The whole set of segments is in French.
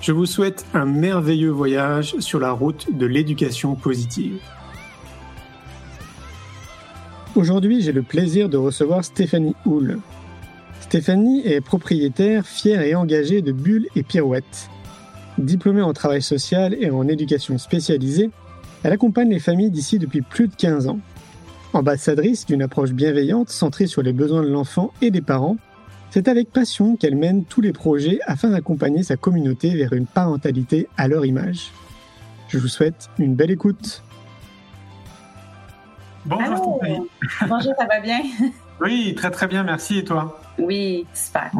Je vous souhaite un merveilleux voyage sur la route de l'éducation positive. Aujourd'hui, j'ai le plaisir de recevoir Stéphanie Houle. Stéphanie est propriétaire fière et engagée de Bulles et Pirouettes. Diplômée en travail social et en éducation spécialisée, elle accompagne les familles d'ici depuis plus de 15 ans. Ambassadrice d'une approche bienveillante centrée sur les besoins de l'enfant et des parents, c'est avec passion qu'elle mène tous les projets afin d'accompagner sa communauté vers une parentalité à leur image. Je vous souhaite une belle écoute. Bonjour Bonjour, ça va bien? Oui, très très bien, merci. Et toi? Oui, super.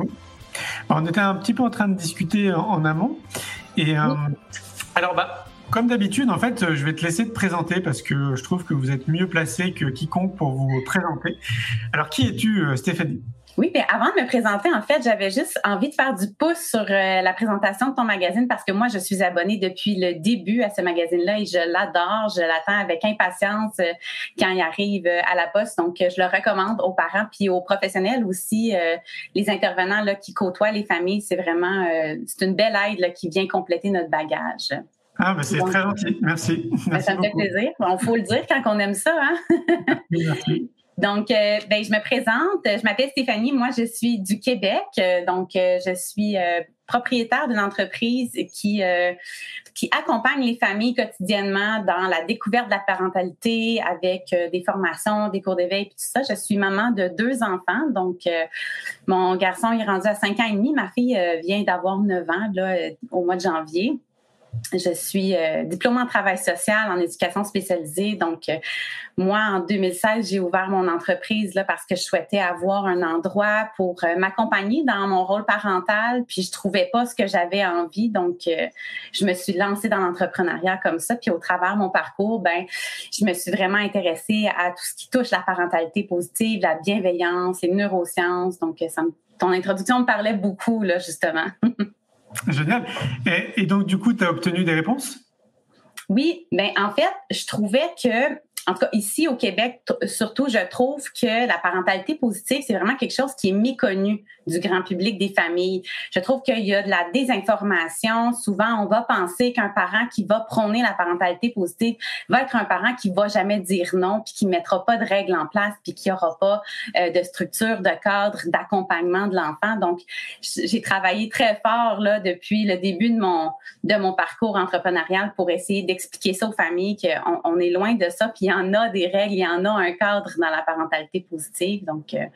On était un petit peu en train de discuter en amont. Et euh, alors, bah, comme d'habitude, en fait, je vais te laisser te présenter parce que je trouve que vous êtes mieux placé que quiconque pour vous présenter. Alors, qui es-tu, euh, Stéphanie? Oui, mais avant de me présenter, en fait, j'avais juste envie de faire du pouce sur euh, la présentation de ton magazine parce que moi, je suis abonnée depuis le début à ce magazine-là et je l'adore. Je l'attends avec impatience euh, quand il arrive à la poste. Donc, je le recommande aux parents puis aux professionnels aussi, les intervenants là, qui côtoient les familles. C'est vraiment, c'est une belle aide là, qui vient compléter notre bagage. Ah, ben c'est très gentil. Merci. Ben, ça me fait plaisir. Il faut le dire quand on aime ça. Hein? Merci. Donc, euh, ben, je me présente. Je m'appelle Stéphanie. Moi, je suis du Québec. Donc, euh, je suis euh, propriétaire d'une entreprise qui qui accompagne les familles quotidiennement dans la découverte de la parentalité avec des formations, des cours d'éveil et tout ça. Je suis maman de deux enfants. Donc, mon garçon est rendu à cinq ans et demi. Ma fille vient d'avoir neuf ans là, au mois de janvier. Je suis euh, diplômée en travail social, en éducation spécialisée. Donc, euh, moi, en 2016, j'ai ouvert mon entreprise là, parce que je souhaitais avoir un endroit pour euh, m'accompagner dans mon rôle parental. Puis, je trouvais pas ce que j'avais envie. Donc, je me suis lancée dans l'entrepreneuriat comme ça. Puis, au travers de mon parcours, ben, je me suis vraiment intéressée à tout ce qui touche la parentalité positive, la bienveillance, les neurosciences. Donc, ça ton introduction me parlait beaucoup, là, justement. Génial. Et, donc, du coup, tu as obtenu des réponses? Oui, mais en fait, je trouvais que en tout cas ici au Québec, surtout, je trouve que la parentalité positive, c'est vraiment quelque chose qui est méconnu du grand public des familles. Je trouve qu'il y a de la désinformation. Souvent, on va penser qu'un parent qui va prôner la parentalité positive va être un parent qui va jamais dire non, puis qui mettra pas de règles en place, puis qui aura pas euh, de structure, de cadre, d'accompagnement de l'enfant. Donc, j'ai travaillé très fort là depuis le début de mon de mon parcours entrepreneurial pour essayer d'expliquer ça aux familles qu'on on est loin de ça, puis y en a des règles, il y en a un cadre dans la parentalité positive. Donc, euh,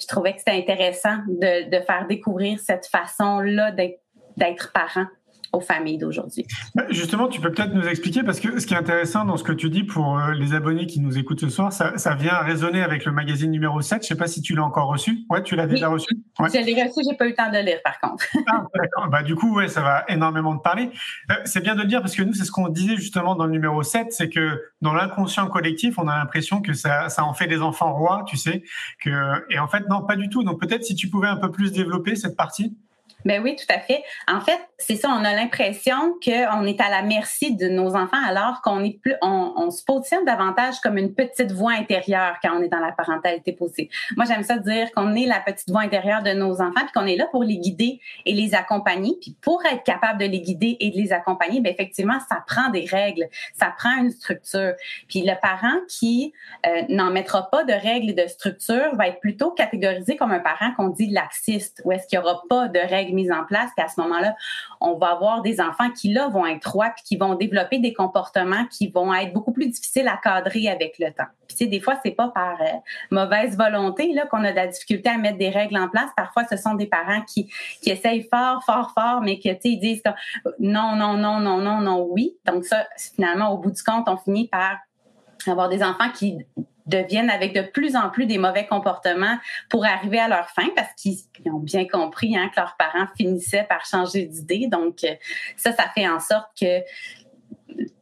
je trouvais que c'était intéressant de, de, faire découvrir cette façon-là d'être parent aux familles d'aujourd'hui. Justement, tu peux peut-être nous expliquer, parce que ce qui est intéressant dans ce que tu dis pour euh, les abonnés qui nous écoutent ce soir, ça, ça vient résonner avec le magazine numéro 7. Je ne sais pas si tu l'as encore reçu. Ouais, tu l'as déjà reçu ouais. Je l'ai reçu, j'ai pas eu le temps de lire par contre. ah, d'accord. Bah, du coup, ouais, ça va énormément te parler. Euh, c'est bien de le dire parce que nous, c'est ce qu'on disait justement dans le numéro 7, c'est que dans l'inconscient collectif, on a l'impression que ça, ça en fait des enfants rois, tu sais. Que, et en fait, non, pas du tout. Donc peut-être si tu pouvais un peu plus développer cette partie. Ben oui, tout à fait. En fait, c'est ça, on a l'impression qu'on est à la merci de nos enfants alors qu'on est plus, on, se positionne davantage comme une petite voix intérieure quand on est dans la parentalité positive. Moi, j'aime ça dire qu'on est la petite voix intérieure de nos enfants puis qu'on est là pour les guider et les accompagner. Puis pour être capable de les guider et de les accompagner, ben effectivement, ça prend des règles, ça prend une structure. Puis le parent qui euh, n'en mettra pas de règles et de structure va être plutôt catégorisé comme un parent qu'on dit laxiste, ou est-ce qu'il n'y aura pas de règles mises en place. Puis ce moment-là, on va avoir des enfants qui, là, vont être rois puis qui vont développer des comportements qui vont être beaucoup plus difficiles à cadrer avec le temps. Puis, tu sais, des fois, c'est pas par euh, mauvaise volonté là qu'on a de la difficulté à mettre des règles en place. Parfois, ce sont des parents qui, qui essayent fort, fort, fort, mais que, tu sais, disent non, non, non, non, non, non, oui. Donc ça, finalement, au bout du compte, on finit par avoir des enfants qui deviennent avec de plus en plus des mauvais comportements pour arriver à leur fin parce qu'ils ont bien compris hein, que leurs parents finissaient par changer d'idée. Donc, euh, ça, ça fait en sorte que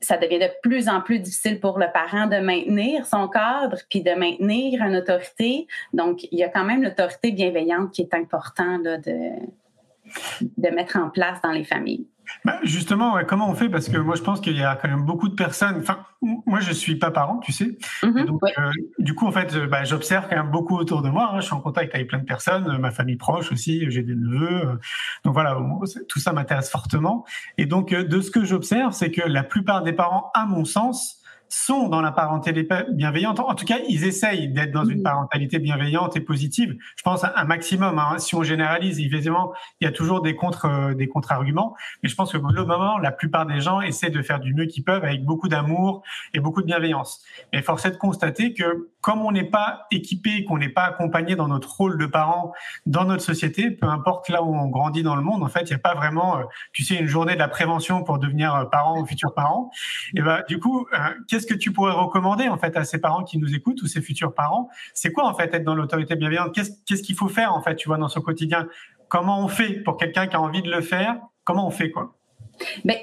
ça devient de plus en plus difficile pour le parent de maintenir son cadre puis de maintenir une autorité. Donc, il y a quand même l'autorité bienveillante qui est important de, de mettre en place dans les familles. Bah, justement, comment on fait? Parce que moi, je pense qu'il y a quand même beaucoup de personnes. Enfin, moi, je suis pas parent, tu sais. Mm-hmm. donc, euh, du coup, en fait, euh, bah, j'observe quand même beaucoup autour de moi. Hein. Je suis en contact avec plein de personnes, euh, ma famille proche aussi. J'ai des neveux. donc voilà, tout ça m'intéresse fortement. Et donc, de ce que j'observe, c'est que la plupart des parents, à mon sens, sont dans la parentalité bienveillante. En tout cas, ils essayent d'être dans une parentalité bienveillante et positive. Je pense un maximum. Hein. Si on généralise, évidemment, il y a toujours des contre euh, des contre-arguments, mais je pense que globalement, la plupart des gens essaient de faire du mieux qu'ils peuvent avec beaucoup d'amour et beaucoup de bienveillance. Mais force est de constater que comme on n'est pas équipé, qu'on n'est pas accompagné dans notre rôle de parent dans notre société, peu importe là où on grandit dans le monde, en fait, il n'y a pas vraiment, euh, tu sais, une journée de la prévention pour devenir euh, parent ou futur parent. Et ben, du coup, qu'est-ce qu'est-ce que tu pourrais recommander en fait à ces parents qui nous écoutent ou ces futurs parents? C'est quoi en fait être dans l'autorité bienveillante? Qu'est-ce qu'il faut faire en fait, tu vois, dans son quotidien? Comment on fait pour quelqu'un qui a envie de le faire? Comment on fait quoi? Ben,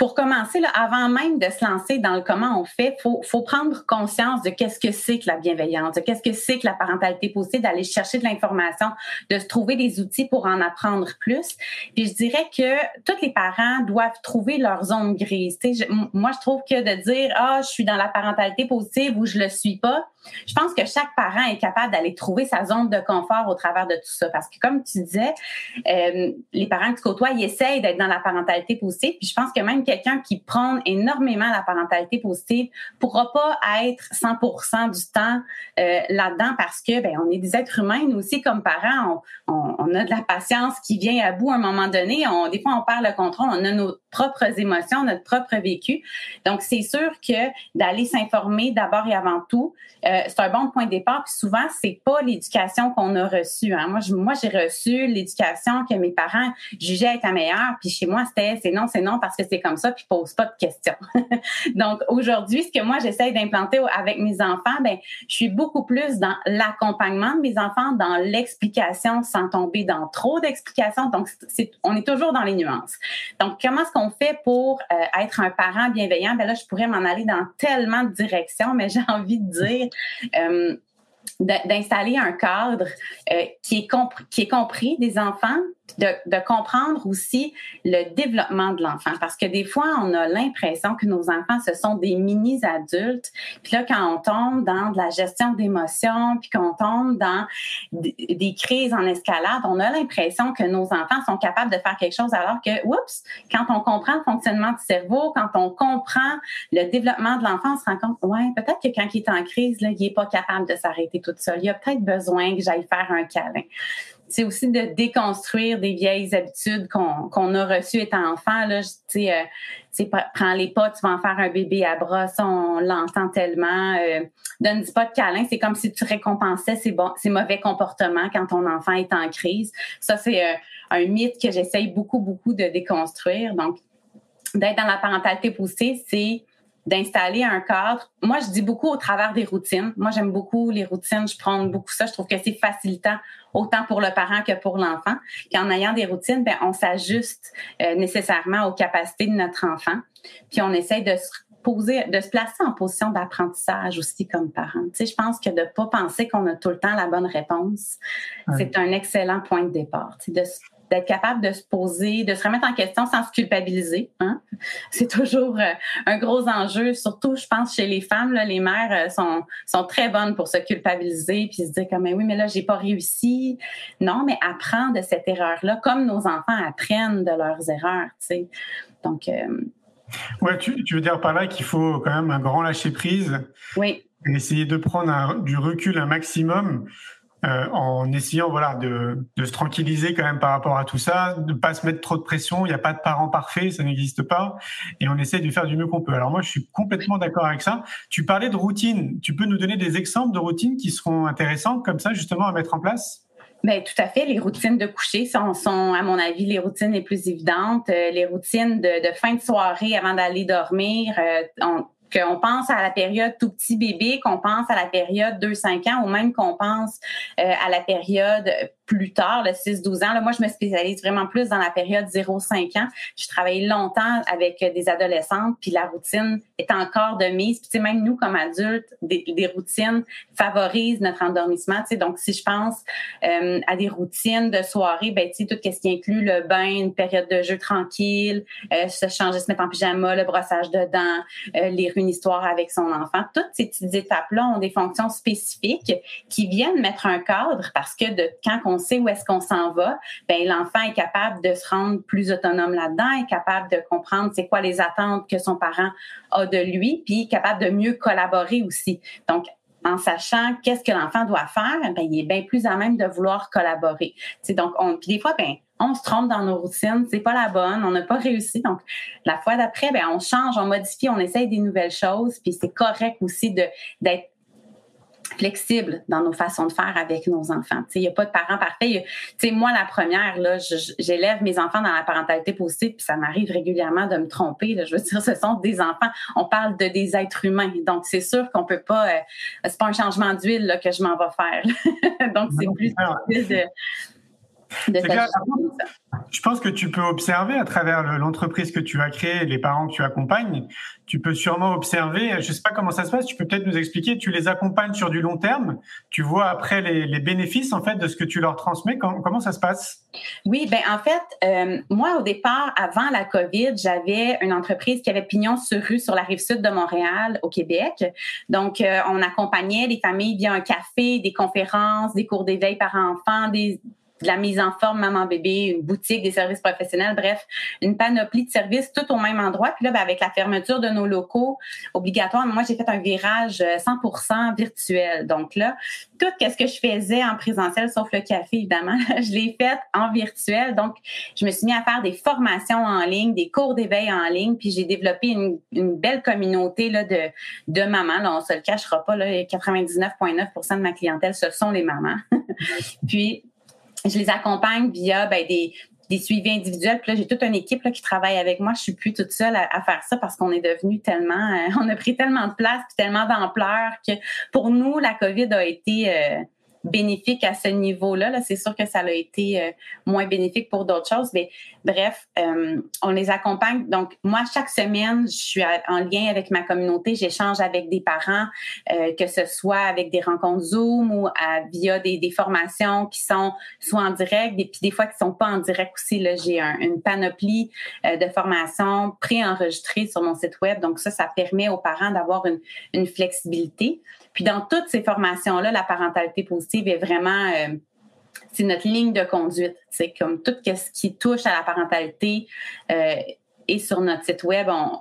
pour commencer, là, avant même de se lancer dans le comment on fait, faut, faut prendre conscience de qu'est-ce que c'est que la bienveillance, de qu'est-ce que c'est que la parentalité positive, d'aller chercher de l'information, de se trouver des outils pour en apprendre plus. Puis je dirais que tous les parents doivent trouver leur zone grise. moi, je trouve que de dire ah je suis dans la parentalité positive ou je le suis pas, je pense que chaque parent est capable d'aller trouver sa zone de confort au travers de tout ça. Parce que comme tu disais, euh, les parents que tu côtoies, ils essayent d'être dans la parentalité positive. Puis je pense que même quelqu'un qui prend énormément la parentalité positive pourra pas être 100% du temps euh, là-dedans parce que ben on est des êtres humains nous aussi comme parents. On, on, a de la patience qui vient à bout à un moment donné. On, des fois on perd le contrôle. On a nos propres émotions, notre propre vécu. Donc c'est sûr que d'aller s'informer d'abord et avant tout. Euh, c'est un bon point de départ. Puis souvent, c'est pas l'éducation qu'on a reçue. Hein. Moi, moi, j'ai reçu l'éducation que mes parents jugeaient être la meilleure. Puis chez moi, c'était c'est non, c'est non parce que c'est comme ça. Puis pose pas de questions. Donc aujourd'hui, ce que moi j'essaie d'implanter avec mes enfants, ben, je suis beaucoup plus dans l'accompagnement de mes enfants, dans l'explication sans tomber dans trop d'explications. Donc c'est, on est toujours dans les nuances. Donc comment est-ce qu'on fait pour euh, être un parent bienveillant? Ben là, je pourrais m'en aller dans tellement de directions, mais j'ai envie de dire euh, d'installer un cadre euh, qui est compris des enfants, de, comprendre aussi le développement de l'enfant. Parce que des fois, on a l'impression que nos enfants, ce sont des mini-adultes. Puis là, quand on tombe dans de la gestion d'émotions, puis qu'on tombe dans des crises en escalade, on a l'impression que nos enfants sont capables de faire quelque chose alors que, oups, quand on comprend le fonctionnement du cerveau, quand on comprend le développement de l'enfant, on se rend compte, ouais, peut-être que quand il est en crise, là, il n'est pas capable de s'arrêter tout seul. Il a peut-être besoin que j'aille faire un câlin c'est aussi de déconstruire des vieilles habitudes qu'on a reçues étant enfant. Là, tu sais, euh, prends les pas, tu vas en faire un bébé à bras, ça, on l'entend tellement. Euh, donne pas de câlin, c'est comme si tu récompensais ces, bon, ces mauvais comportements quand ton enfant est en crise. Ça, c'est euh, un mythe que j'essaye beaucoup, beaucoup de déconstruire. Donc, d'être dans la parentalité poussée, c'est d'installer un cadre. Moi, je dis beaucoup au travers des routines. Moi, j'aime beaucoup les routines. Je prends beaucoup ça. Je trouve que c'est facilitant autant pour le parent que pour l'enfant. Puis en ayant des routines, ben, on s'ajuste euh, nécessairement aux capacités de notre enfant. Puis on essaye de se poser, de se placer en position d'apprentissage aussi comme parent. Tu sais, je pense que de pas penser qu'on a tout le temps la bonne réponse, c'est un excellent point de départ. Tu sais, de d'être capable de se poser, de se remettre en question sans se culpabiliser. Hein? C'est toujours euh, un gros enjeu, surtout, je pense, chez les femmes. Là, les mères euh, sont, sont très bonnes pour se culpabiliser puis se dire comme, oui, mais là, j'ai pas réussi. Non, mais apprendre de cette erreur-là, comme nos enfants apprennent de leurs erreurs. Tu sais. Donc. Euh, ouais, tu, tu veux dire par là qu'il faut quand même un grand lâcher prise. Oui. Et essayer de prendre du recul un maximum euh, en essayant voilà de, de, se tranquilliser quand même par rapport à tout ça, de pas se mettre trop de pression. Il n'y a pas de parents parfaits, ça n'existe pas, et on essaie de faire du mieux qu'on peut. Alors moi, je suis complètement d'accord avec ça. Tu parlais de routine. Tu peux nous donner des exemples de routines qui seront intéressantes comme ça justement à mettre en place? Bien, tout à fait. Les routines de coucher sont, sont, à mon avis, les routines les plus évidentes. Euh, les routines de, de, fin de soirée avant d'aller dormir. Euh, on, qu'on pense à la période tout petit bébé, qu'on pense à la période 2-5 ans ou même qu'on pense euh, à la période plus tard, le 6-12 ans. Là, moi, je me spécialise vraiment plus dans la période 0-5 ans. Je travaillé longtemps avec des adolescentes, puis la routine est encore de mise. Puis, tu sais, même nous, comme adultes, des, routines favorisent notre endormissement. Tu donc, si je pense euh, à des routines de soirée, ben, tu sais, tout ce qui inclut le bain, une période de jeu tranquille, euh, se changer, se mettre en pyjama, le brossage de dents, euh, lire une histoire avec son enfant. Toutes ces petites étapes-là ont des fonctions spécifiques qui viennent mettre un cadre parce que de quand on sait où est-ce qu'on s'en va, ben l'enfant est capable de se rendre plus autonome là-dedans, est capable de comprendre c'est quoi les attentes que son parent a de lui, puis capable de mieux collaborer aussi. Donc en sachant qu'est-ce que l'enfant doit faire, ben, il est bien plus à même de vouloir collaborer. C'est donc on, puis des fois ben on se trompe dans nos routines, c'est pas la bonne, on n'a pas réussi. Donc la fois d'après ben on change, on modifie, on essaye des nouvelles choses, puis c'est correct aussi de d'être flexible dans nos façons de faire avec nos enfants. Il n'y a pas de parents parfaits. moi, la première, là, j'élève mes enfants dans la parentalité positive, puis ça m'arrive régulièrement de me tromper. Là. Je veux dire, ce sont des enfants. On parle de des êtres humains. Donc, c'est sûr qu'on peut pas... Euh, c'est pas un changement d'huile que je m'en vais faire. Donc, c'est plus difficile de je pense que tu peux observer à travers l'entreprise que tu as créée, les parents que tu accompagnes, tu peux sûrement observer, je ne sais pas comment ça se passe, tu peux peut-être nous expliquer, tu les accompagnes sur du long terme, tu vois après les, bénéfices en fait de ce que tu leur transmets, comment, ça se passe? Oui, ben en fait, euh, moi au départ, avant la COVID, j'avais une entreprise qui avait pignon sur rue sur la rive sud de Montréal, au Québec. Donc, euh, on accompagnait les familles via un café, des conférences, des cours d'éveil par enfants, des de la mise en forme maman-bébé, une boutique, des services professionnels, bref, une panoplie de services tout au même endroit. Puis là, ben, avec la fermeture de nos locaux obligatoires, moi, j'ai fait un virage 100% euh, virtuel. Donc là, tout ce que je faisais en présentiel, sauf le café, évidemment, je l'ai fait en virtuel. Donc, je me suis mis à faire des formations en ligne, des cours d'éveil en ligne, puis j'ai développé une, belle communauté là, de, de mamans. Là, on se le cachera pas, là, 99,9% de ma clientèle, ce sont les mamans. puis, je les accompagne via ben, des, des suivis individuels. Puis là, j'ai toute une équipe là, qui travaille avec moi. Je suis plus toute seule à, faire ça parce qu'on est devenu tellement, euh, on a pris tellement de place, puis tellement d'ampleur que pour nous, la COVID a été euh, bénéfique à ce niveau-là. -là, c'est sûr que ça a été euh, moins bénéfique pour d'autres choses, mais bref, euh, on les accompagne. Donc, moi, chaque semaine, je suis en lien avec ma communauté, j'échange avec des parents, euh, que ce soit avec des rencontres Zoom ou via des, des, formations qui sont soit en direct, et puis des fois qui sont pas en direct aussi. J'ai une panoplie de formations préenregistrées sur mon site web. Donc, ça, ça permet aux parents d'avoir une, une flexibilité. Puis dans toutes ces formations-là, la parentalité positive est vraiment euh, c'est notre ligne de conduite. C'est comme tout ce qui touche à la parentalité euh, et sur notre site web. On,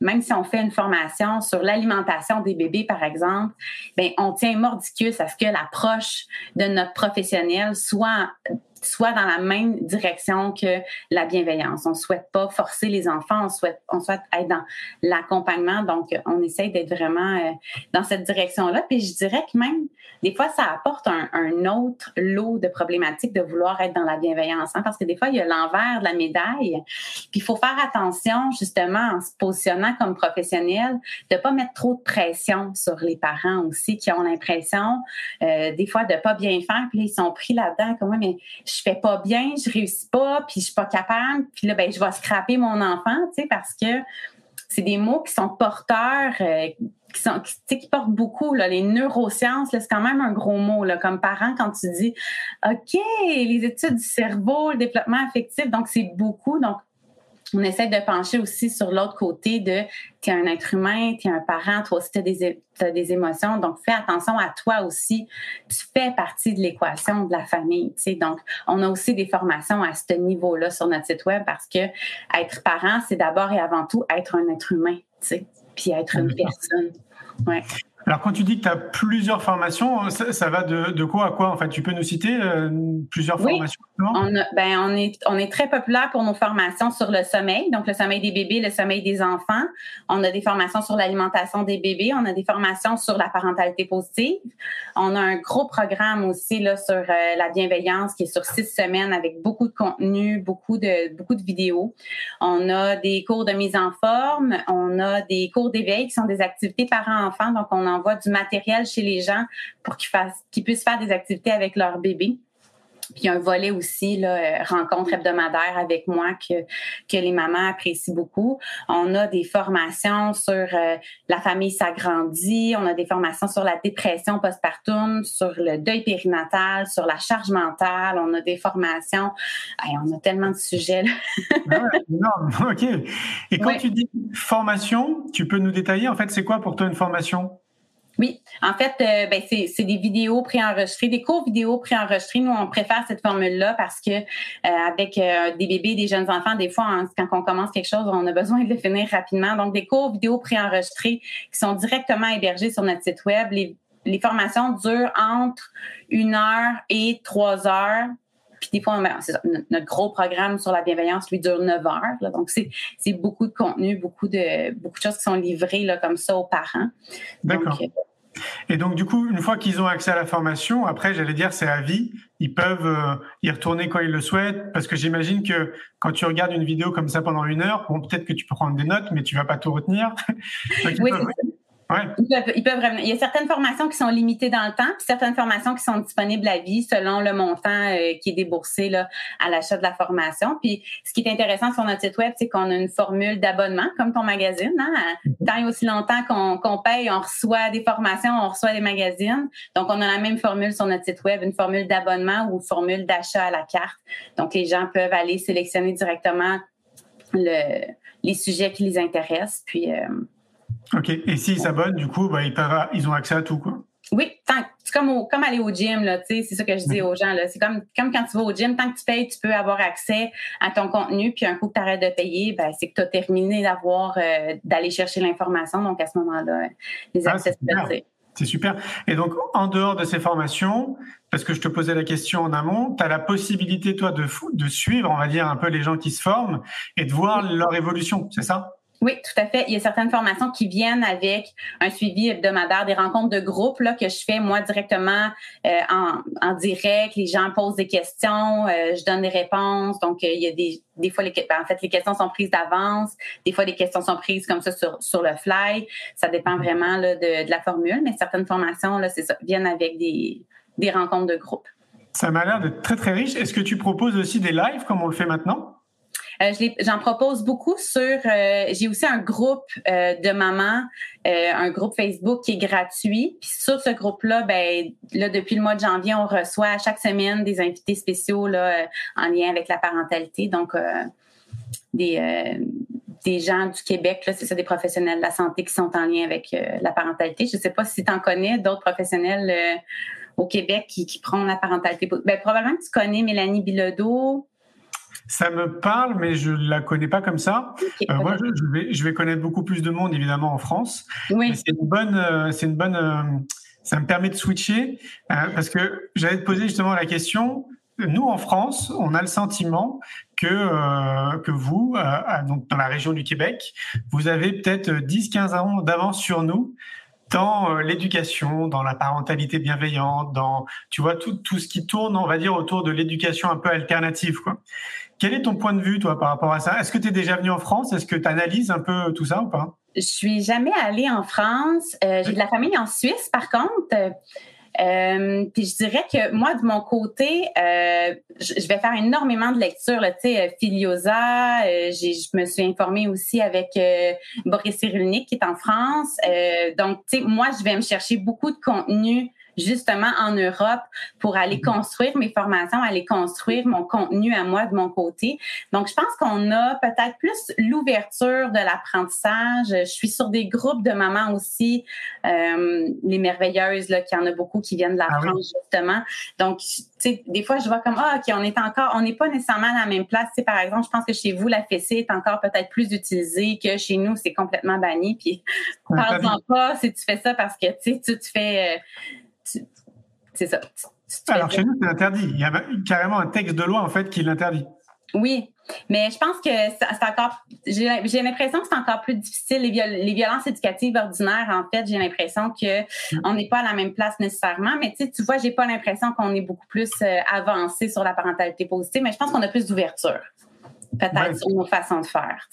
même si on fait une formation sur l'alimentation des bébés, par exemple, ben on tient mordicus à ce que l'approche de notre professionnel soit soit dans la même direction que la bienveillance. On souhaite pas forcer les enfants, on souhaite, être dans l'accompagnement. Donc, on essaye d'être vraiment euh, dans cette direction-là. Puis je dirais que même, des fois, ça apporte un, autre lot de problématiques de vouloir être dans la bienveillance. Hein, parce que des fois, il y a l'envers de la médaille. Puis il faut faire attention, justement, en se positionnant comme professionnel, de pas mettre trop de pression sur les parents aussi qui ont l'impression, euh, des fois, de pas bien faire. Puis ils sont pris là-dedans, comme, mais fais pas bien, je réussis pas, puis je suis pas capable, puis là ben je vais scraper mon enfant, tu sais parce que c'est des mots qui sont porteurs euh, qui sont qui, qui, portent beaucoup là, les neurosciences, c'est quand même un gros mot là comme parent quand tu dis OK, les études du cerveau, le développement affectif, donc c'est beaucoup. Donc on essaie de pencher aussi sur l'autre côté de tu es un être humain, tu es un parent, toi aussi tu as, des émotions, donc fais attention à toi aussi. Tu fais partie de l'équation de la famille. Donc, on a aussi des formations à ce niveau-là sur notre site web parce que être parent, c'est d'abord et avant tout être un être humain, puis être une personne. Ouais. Alors, quand tu dis que tu as plusieurs formations, ça, va de, quoi à quoi En fait, tu peux nous citer euh, plusieurs formations on, ben, on, est, on est très populaire pour nos formations sur le sommeil, donc le sommeil des bébés, le sommeil des enfants. On a des formations sur l'alimentation des bébés, on a des formations sur la parentalité positive. On a un gros programme aussi là, sur euh, la bienveillance qui est sur six semaines avec beaucoup de contenu, beaucoup de, beaucoup de vidéos. On a des cours de mise en forme, on a des cours d'éveil qui sont des activités parents-enfants, donc on envoie du matériel chez les gens pour qu'ils fassent, qu'ils puissent faire des activités avec leur bébé. Puis un volet aussi, là, euh, rencontre hebdomadaire avec moi que, que les mamans apprécient beaucoup. On a des formations sur euh, la famille s'agrandit, on a des formations sur la dépression postpartum, sur le deuil périnatal, sur la charge mentale, on a des formations. on a tellement de sujets. Là. Ah OK. Et quand tu dis formation, tu peux nous détailler, en fait, c'est quoi pour toi une formation? Oui, en fait, euh, ben, c'est des vidéos préenregistrées, des cours vidéo préenregistrés. Nous, on préfère cette formule-là parce que euh, avec euh, des bébés, des jeunes enfants, des fois, quand on commence quelque chose, on a besoin de le finir rapidement. Donc, des cours vidéo préenregistrés qui sont directement hébergés sur notre site web. Les, les formations durent entre une heure et trois heures puis des fois, notre gros programme sur la bienveillance, lui, dure 9 heures. donc, c'est beaucoup de contenu, beaucoup de, beaucoup de choses qui sont livrées là, comme ça aux parents. D'accord. Euh, et donc, du coup, une fois qu'ils ont accès à la formation, après, j'allais dire, c'est à vie. Ils peuvent euh, y retourner quand ils le souhaitent. Parce que j'imagine que quand tu regardes une vidéo comme ça pendant une heure, bon, peut-être que tu peux prendre des notes, mais tu vas pas tout retenir. oui, ils, peuvent, revenir. Il y a certaines formations qui sont limitées dans le temps, puis certaines formations qui sont disponibles à vie selon le montant euh, qui est déboursé là, à l'achat de la formation. Puis ce qui est intéressant sur notre site web, c'est qu'on a une formule d'abonnement, comme ton magazine. Hein? Mm-hmm. Tant et aussi longtemps qu'on paye, on reçoit des formations, on reçoit des magazines. Donc, on a la même formule sur notre site web, une formule d'abonnement ou une formule d'achat à la carte. Donc, les gens peuvent aller sélectionner directement le, les sujets qui les intéressent. Puis, euh, OK. Et s'ils s'abonnent, du coup, bah, ils, peuvent, ils ont accès à tout, quoi. Oui, c'est comme, comme aller au gym, là, c'est ça que je dis aux gens. C'est comme, comme quand tu vas au gym, tant que tu payes, tu peux avoir accès à ton contenu, puis un coup que tu arrêtes de payer, ben, c'est que tu as terminé d'avoir euh, d'aller chercher l'information. Donc à ce moment-là, les ah, accès c'est super. Et donc, en dehors de ces formations, parce que je te posais la question en amont, tu as la possibilité, toi, de, de suivre, on va dire, un peu les gens qui se forment et de voir leur évolution, c'est ça? Oui, tout à fait. Il y a certaines formations qui viennent avec un suivi hebdomadaire, des rencontres de groupe là, que je fais moi directement euh, en, en, direct. Les gens posent des questions, euh, je donne des réponses. Donc, euh, il y a des, des fois, les, ben, en fait, les questions sont prises d'avance. Des fois, les questions sont prises comme ça sur, sur le fly. Ça dépend vraiment là, de, de la formule, mais certaines formations, là, c'est ça, viennent avec des, des rencontres de groupe. Ça m'a l'air d'être très, très riche. Est-ce que tu proposes aussi des lives comme on le fait maintenant? Euh, j'en propose beaucoup sur. Euh, j'ai aussi un groupe euh, de mamans, un groupe Facebook qui est gratuit. Puis sur ce groupe-là, ben là depuis le mois de janvier, on reçoit chaque semaine des invités spéciaux là en lien avec la parentalité. Donc des des gens du Québec, c'est ça, des professionnels de la santé qui sont en lien avec la parentalité. Je ne sais pas si tu en connais d'autres professionnels au Québec qui, qui prennent la parentalité. Ben, probablement que tu connais Mélanie Bilodeau, ça me parle, mais je la connais pas comme ça. Euh, moi, je, vais, je vais connaître beaucoup plus de monde, évidemment, en France. Oui. C'est une bonne, euh, c'est une bonne. Euh, ça me permet de switcher parce que j'allais te poser justement la question. Nous, en France, on a le sentiment que que vous, donc dans la région du Québec, vous avez peut-être 10-15 ans d'avance sur nous dans l'éducation, dans la parentalité bienveillante, dans tu vois tout, tout ce qui tourne, on va dire, autour de l'éducation un peu alternative, quoi. Quel est ton point de vue, toi, par rapport à ça? Est-ce que tu es déjà venu en France? Est-ce que tu analyses un peu tout ça ou pas? Je suis jamais allée en France. Euh, j'ai de la famille en Suisse, par contre. Euh, puis je dirais que moi, de mon côté, euh, je vais faire énormément de lectures. Tu sais, Filiosa, je me suis informée aussi avec Boris Cyrulnik qui est en France. donc, tu sais, moi, je vais me chercher beaucoup de contenu justement en Europe pour aller mhm. construire mes formations, aller construire mon contenu à moi de mon côté. Donc, je pense qu'on a peut-être plus l'ouverture de l'apprentissage. Je suis sur des groupes de mamans aussi, euh, les merveilleuses, là, qui en a beaucoup qui viennent de la ah France, justement. Donc, tu sais, des fois, je vois comme, ah, OK, on est encore, on n'est pas nécessairement à la même place. Tu sais, par exemple, je pense que chez vous, la fessée est encore peut-être plus utilisée que chez nous, c'est complètement banni. Puis, parle-en pas si tu fais ça parce que, tu sais, tu te fais, euh, c'est ça. Alors, chez nous, c'est interdit. Il y a carrément un texte de loi, en fait, qui l'interdit. Oui, mais je pense que c'est encore, j'ai l'impression que c'est encore plus difficile. Les, les, violences éducatives ordinaires, en fait, j'ai l'impression que mm. on n'est pas à la même place nécessairement. Mais tu vois, j'ai pas l'impression qu'on est beaucoup plus euh, avancé sur la parentalité positive, mais je pense qu'on a plus d'ouverture peut-être sur nos façons de faire.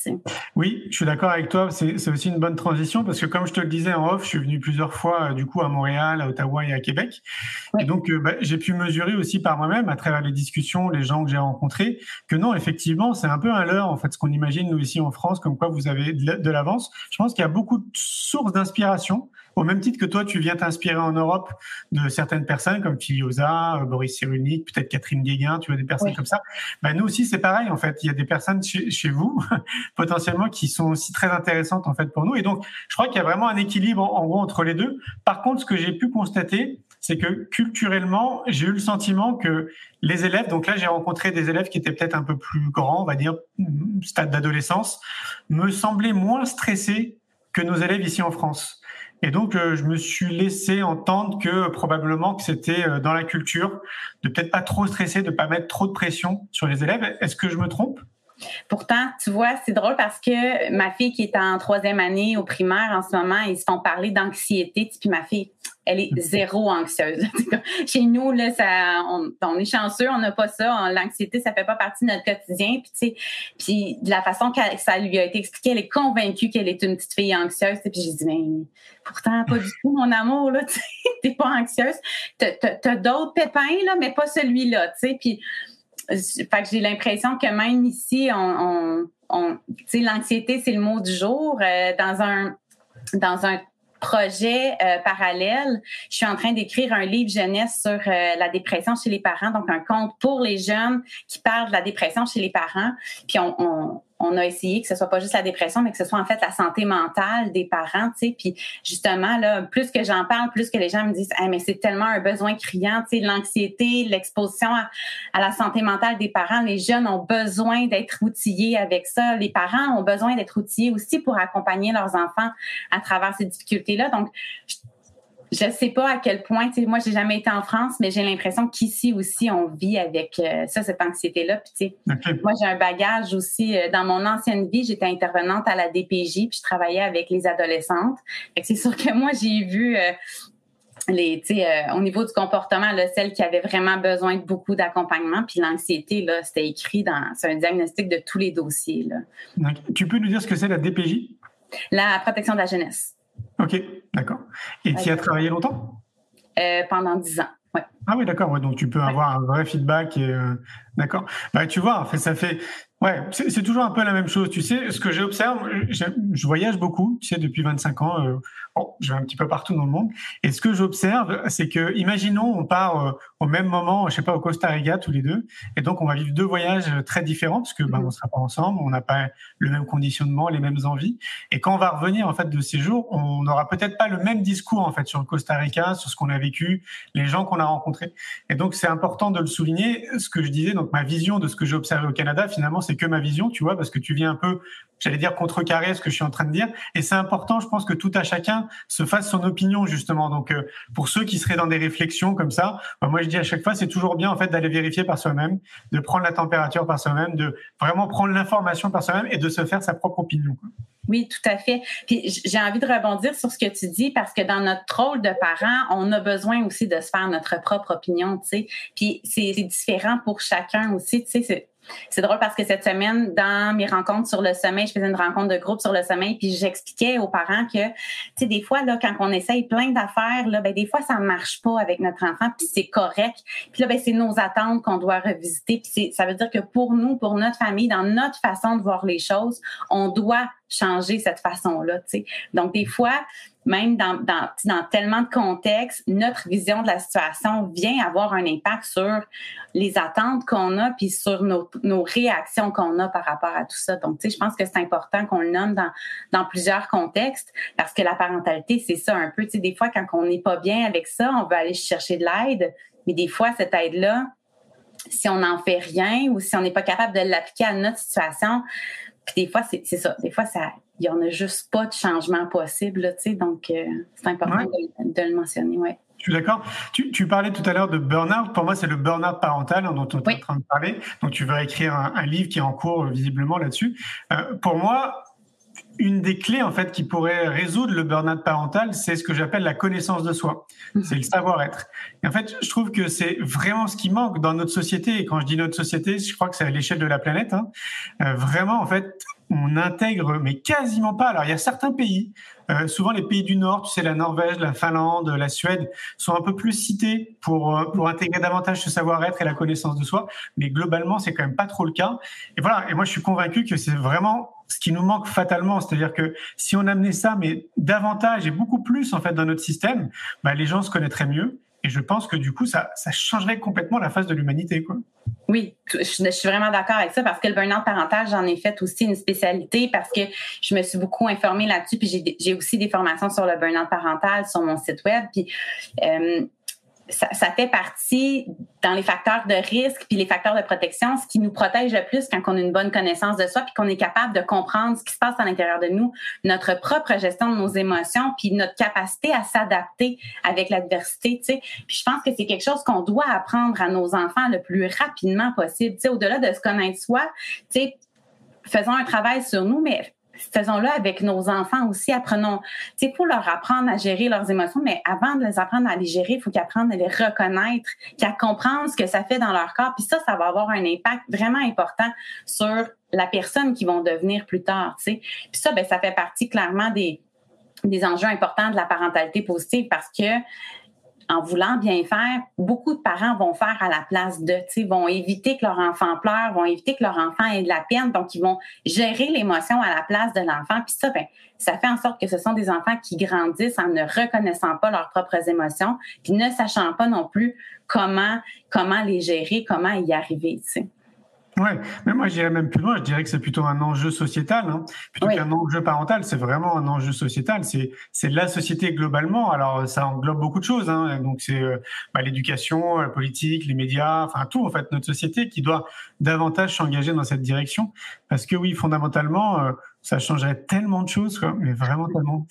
Oui, je suis d'accord avec toi. C'est aussi une bonne transition parce que comme je te le disais en off, je suis venu plusieurs fois euh, du coup à Montréal, à Ottawa et à Québec. Et donc euh, bah, j'ai pu mesurer aussi par moi-même, à travers les discussions, les gens que j'ai rencontrés, que non, effectivement, c'est un peu un leurre en fait ce qu'on imagine nous ici en France, comme quoi vous avez de l'avance. Je pense qu'il y a beaucoup de sources d'inspiration au même titre que toi, tu viens t'inspirer en Europe de certaines personnes comme Filiosa, euh, Boris Cyrulnik, peut-être Catherine Guéguin, tu vois des personnes comme ça. Ben, nous aussi, c'est pareil en fait. Il y a des personnes chez, chez vous potentiellement qui sont aussi très intéressantes en fait pour nous. Et donc, je crois qu'il y a vraiment un équilibre en, gros entre les deux. Par contre, ce que j'ai pu constater, c'est que culturellement, j'ai eu le sentiment que les élèves, donc là j'ai rencontré des élèves qui étaient peut-être un peu plus grands, on va dire stade d'adolescence, me semblaient moins stressés que nos élèves ici en France. Et donc, euh, je me suis laissé entendre que probablement que c'était euh, dans la culture de peut-être pas trop stresser, de pas mettre trop de pression sur les élèves. Est-ce que je me trompe? Pourtant, tu vois, c'est drôle parce que ma fille qui est en troisième année au primaire en ce moment, ils se font parler d'anxiété. Puis ma fille, elle est zéro anxieuse. Chez nous, là, ça, on, est chanceux, on n'a pas ça. L'anxiété, ça fait pas partie de notre quotidien. Puis, puis de la façon que ça lui a été expliqué, elle est convaincue qu'elle est une petite fille anxieuse. Puis j'ai dit, mais pourtant, pas du tout, mon amour, là, tu n'es pas anxieuse. Tu as, d'autres pépins, là, mais pas celui-là, tu sais. Puis, fait que j'ai l'impression que même ici, on, on, sais, l'anxiété, c'est le mot du jour. Euh, dans un dans un projet euh, parallèle, je suis en train d'écrire un livre jeunesse sur euh, la dépression chez les parents, donc un conte pour les jeunes qui parle de la dépression chez les parents. Puis on, on on a essayé que ce soit pas juste la dépression, mais que ce soit en fait la santé mentale des parents, tu sais. Puis justement, là, plus que j'en parle, plus que les gens me disent, ah, mais c'est tellement un besoin criant, tu sais, l'anxiété, l'exposition à, la santé mentale des parents. Les jeunes ont besoin d'être outillés avec ça. Les parents ont besoin d'être outillés aussi pour accompagner leurs enfants à travers ces difficultés-là. Donc, je sais pas à quel point, tu sais, moi, j'ai jamais été en France, mais j'ai l'impression qu'ici aussi, on vit avec euh, ça, cette anxiété-là. Puis, tu sais, moi, j'ai un bagage aussi. Euh, dans mon ancienne vie, j'étais intervenante à la DPJ, puis je travaillais avec les adolescentes. c'est sûr que moi, j'ai vu euh, les, tu sais, au niveau du comportement, là, celles qui avaient vraiment besoin de beaucoup d'accompagnement, puis l'anxiété, là, c'était écrit dans, c'est un diagnostic de tous les dossiers, là. Tu peux nous dire ce que c'est la DPJ? La protection de la jeunesse. Ok, d'accord. Et tu y as travaillé longtemps? Euh, Pendant dix ans. Ouais. Ah oui, d'accord. donc tu peux avoir un vrai feedback. Et, euh, d'accord. Bah, tu vois, ça fait Ouais, c'est toujours un peu la même chose. Tu sais, ce que j'observe, je voyage beaucoup, tu sais, depuis 25 ans. Euh, bon, je vais un petit peu partout dans le monde. Et ce que j'observe, c'est que, imaginons, on part euh, au même moment, je sais pas, au Costa Rica tous les deux, et donc on va vivre deux voyages très différents parce que, ben, on sera pas ensemble, on n'a pas le même conditionnement, les mêmes envies. Et quand on va revenir en fait de ces jours, on n'aura peut-être pas le même discours en fait sur le Costa Rica, sur ce qu'on a vécu, les gens qu'on a rencontrés. Et donc c'est important de le souligner. Ce que je disais, donc ma vision de ce que j'ai observé au Canada, finalement, c'est que ma vision, tu vois, parce que tu viens un peu, j'allais dire, contrecarrer ce que je suis en train de dire. Et c'est important, je pense, que tout à chacun se fasse son opinion, justement. Donc, euh, pour ceux qui seraient dans des réflexions comme ça, bah, moi, je dis à chaque fois, c'est toujours bien, en fait, d'aller vérifier par soi-même, de prendre la température par soi-même, de vraiment prendre l'information par soi-même et de se faire sa propre opinion. Oui, tout à fait. Puis j'ai envie de rebondir sur ce que tu dis parce que dans notre rôle de parent, on a besoin aussi de se faire notre propre opinion, tu sais. Puis c'est différent pour chacun aussi, tu sais. C'est drôle parce que cette semaine, dans mes rencontres sur le sommeil, je faisais une rencontre de groupe sur le sommeil, puis j'expliquais aux parents que, tu sais, des fois, là, quand on essaye plein d'affaires, là, ben, des fois, ça marche pas avec notre enfant, puis c'est correct. Puis là, ben, c'est nos attentes qu'on doit revisiter. Puis ça veut dire que pour nous, pour notre famille, dans notre façon de voir les choses, on doit changer cette façon-là. Donc, des fois, même dans, dans, tellement de contextes, notre vision de la situation vient avoir un impact sur les attentes qu'on a, puis sur nos, nos réactions qu'on a par rapport à tout ça. Donc, tu sais, je pense que c'est important qu'on le nomme dans, dans plusieurs contextes, parce que la parentalité, c'est ça un peu. Tu sais, des fois, quand on n'est pas bien avec ça, on veut aller chercher de l'aide, mais des fois, cette aide-là, si on n'en fait rien ou si on n'est pas capable de l'appliquer à notre situation, puis des fois, c'est ça. Des fois, ça, il n'y en a juste pas de changement possible, là, tu sais. Donc, euh, c'est important de, le mentionner, ouais. Je suis d'accord. Tu, tu, parlais tout à l'heure de burn-out. Pour moi, c'est le burn-out parental hein, dont on est en train de parler. Donc, tu veux écrire un, un livre qui est en cours visiblement là-dessus. Euh, pour moi, une des clés en fait qui pourrait résoudre le burn-out parental, c'est ce que j'appelle la connaissance de soi. Mhm. C'est le savoir-être. Et en fait, je trouve que c'est vraiment ce qui manque dans notre société. Et quand je dis notre société, je crois que c'est à l'échelle de la planète. Hein. Euh, vraiment, en fait, on intègre, mais quasiment pas. Alors, il y a certains pays, euh, souvent les pays du Nord, tu sais, la Norvège, la Finlande, la Suède, sont un peu plus cités pour euh, pour intégrer davantage ce savoir-être et la connaissance de soi. Mais globalement, c'est quand même pas trop le cas. Et voilà. Et moi, je suis convaincu que c'est vraiment ce qui nous manque fatalement. C'est-à-dire que si on amenait ça, mais davantage et beaucoup plus en fait dans notre système, bah, les gens se connaîtraient mieux. Et je pense que du coup, ça, changerait complètement la face de l'humanité. Quoi. Oui, je, suis vraiment d'accord avec ça parce que le burn-out parental, j'en ai fait aussi une spécialité parce que je me suis beaucoup informée là-dessus. Puis j'ai aussi des formations sur le burn-out parental sur mon site web. Puis euh, ça, ça, fait partie dans les facteurs de risque puis les facteurs de protection, ce qui nous protège le plus quand on a une bonne connaissance de soi puis qu'on est capable de comprendre ce qui se passe à l'intérieur de nous, notre propre gestion de nos émotions puis notre capacité à s'adapter avec l'adversité, tu sais. Puis je pense que c'est quelque chose qu'on doit apprendre à nos enfants le plus rapidement possible, tu sais, au-delà de se connaître soi, tu sais, faisons un travail sur nous, mais faisons-le avec nos enfants aussi. Apprenons, tu sais, pour leur apprendre à gérer leurs émotions, mais avant de les apprendre à les gérer, il faut qu'ils apprennent à les reconnaître, qu'ils comprennent ce que ça fait dans leur corps. Puis ça, ça va avoir un impact vraiment important sur la personne qu'ils vont devenir plus tard, tu sais. Puis ça, ben, ça fait partie clairement des, des enjeux importants de la parentalité positive parce que en voulant bien faire, beaucoup de parents vont faire à la place de, tu vont éviter que leur enfant pleure, vont éviter que leur enfant ait de la peine, donc ils vont gérer l'émotion à la place de l'enfant. Puis ça, ben, ça fait en sorte que ce sont des enfants qui grandissent en ne reconnaissant pas leurs propres émotions, puis ne sachant pas non plus comment comment les gérer, comment y arriver. Tu sais. Ouais, mais moi j'irais même plus loin. Je dirais que c'est plutôt un enjeu sociétal, hein. plutôt qu'un enjeu parental. C'est vraiment un enjeu sociétal. C'est c'est la société globalement. Alors ça englobe beaucoup de choses. Hein. Donc c'est euh, bah, l'éducation, la politique, les médias, enfin tout en fait notre société qui doit davantage s'engager dans cette direction. Parce que oui, fondamentalement, euh, ça changerait tellement de choses, quoi, mais vraiment tellement.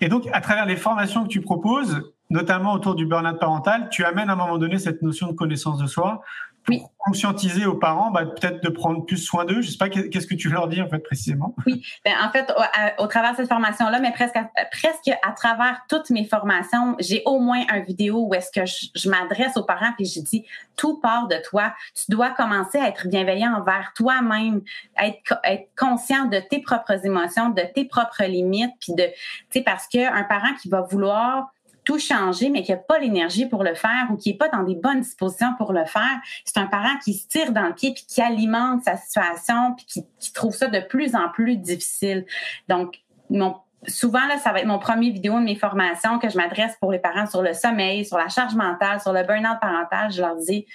Et donc à travers les formations que tu proposes, notamment autour du burn-out parental, tu amènes à un moment donné cette notion de connaissance de soi oui. conscientiser aux parents, bah, peut-être de prendre plus soin d'eux. Je sais pas qu'est-ce que tu leur dis en fait précisément? Oui, ben, en fait, au, travers de cette formation-là, mais presque à, presque à travers toutes mes formations, j'ai au moins un vidéo où est-ce que je, m'adresse aux parents puis je dis tout part de toi. Tu dois commencer à être bienveillant envers toi-même, être, être conscient de tes propres émotions, de tes propres limites, puis de, tu sais, parce que un parent qui va vouloir tout changer, mais qui n'a pas l'énergie pour le faire ou qui n'est pas dans des bonnes dispositions pour le faire, c'est un parent qui se tire dans le pied puis qui alimente sa situation puis qui, trouve ça de plus en plus difficile. Donc, mon souvent, là, ça va être mon premier vidéo de mes formations que je m'adresse pour les parents sur le sommeil, sur la charge mentale, sur le burn-out parental. Je leur dis,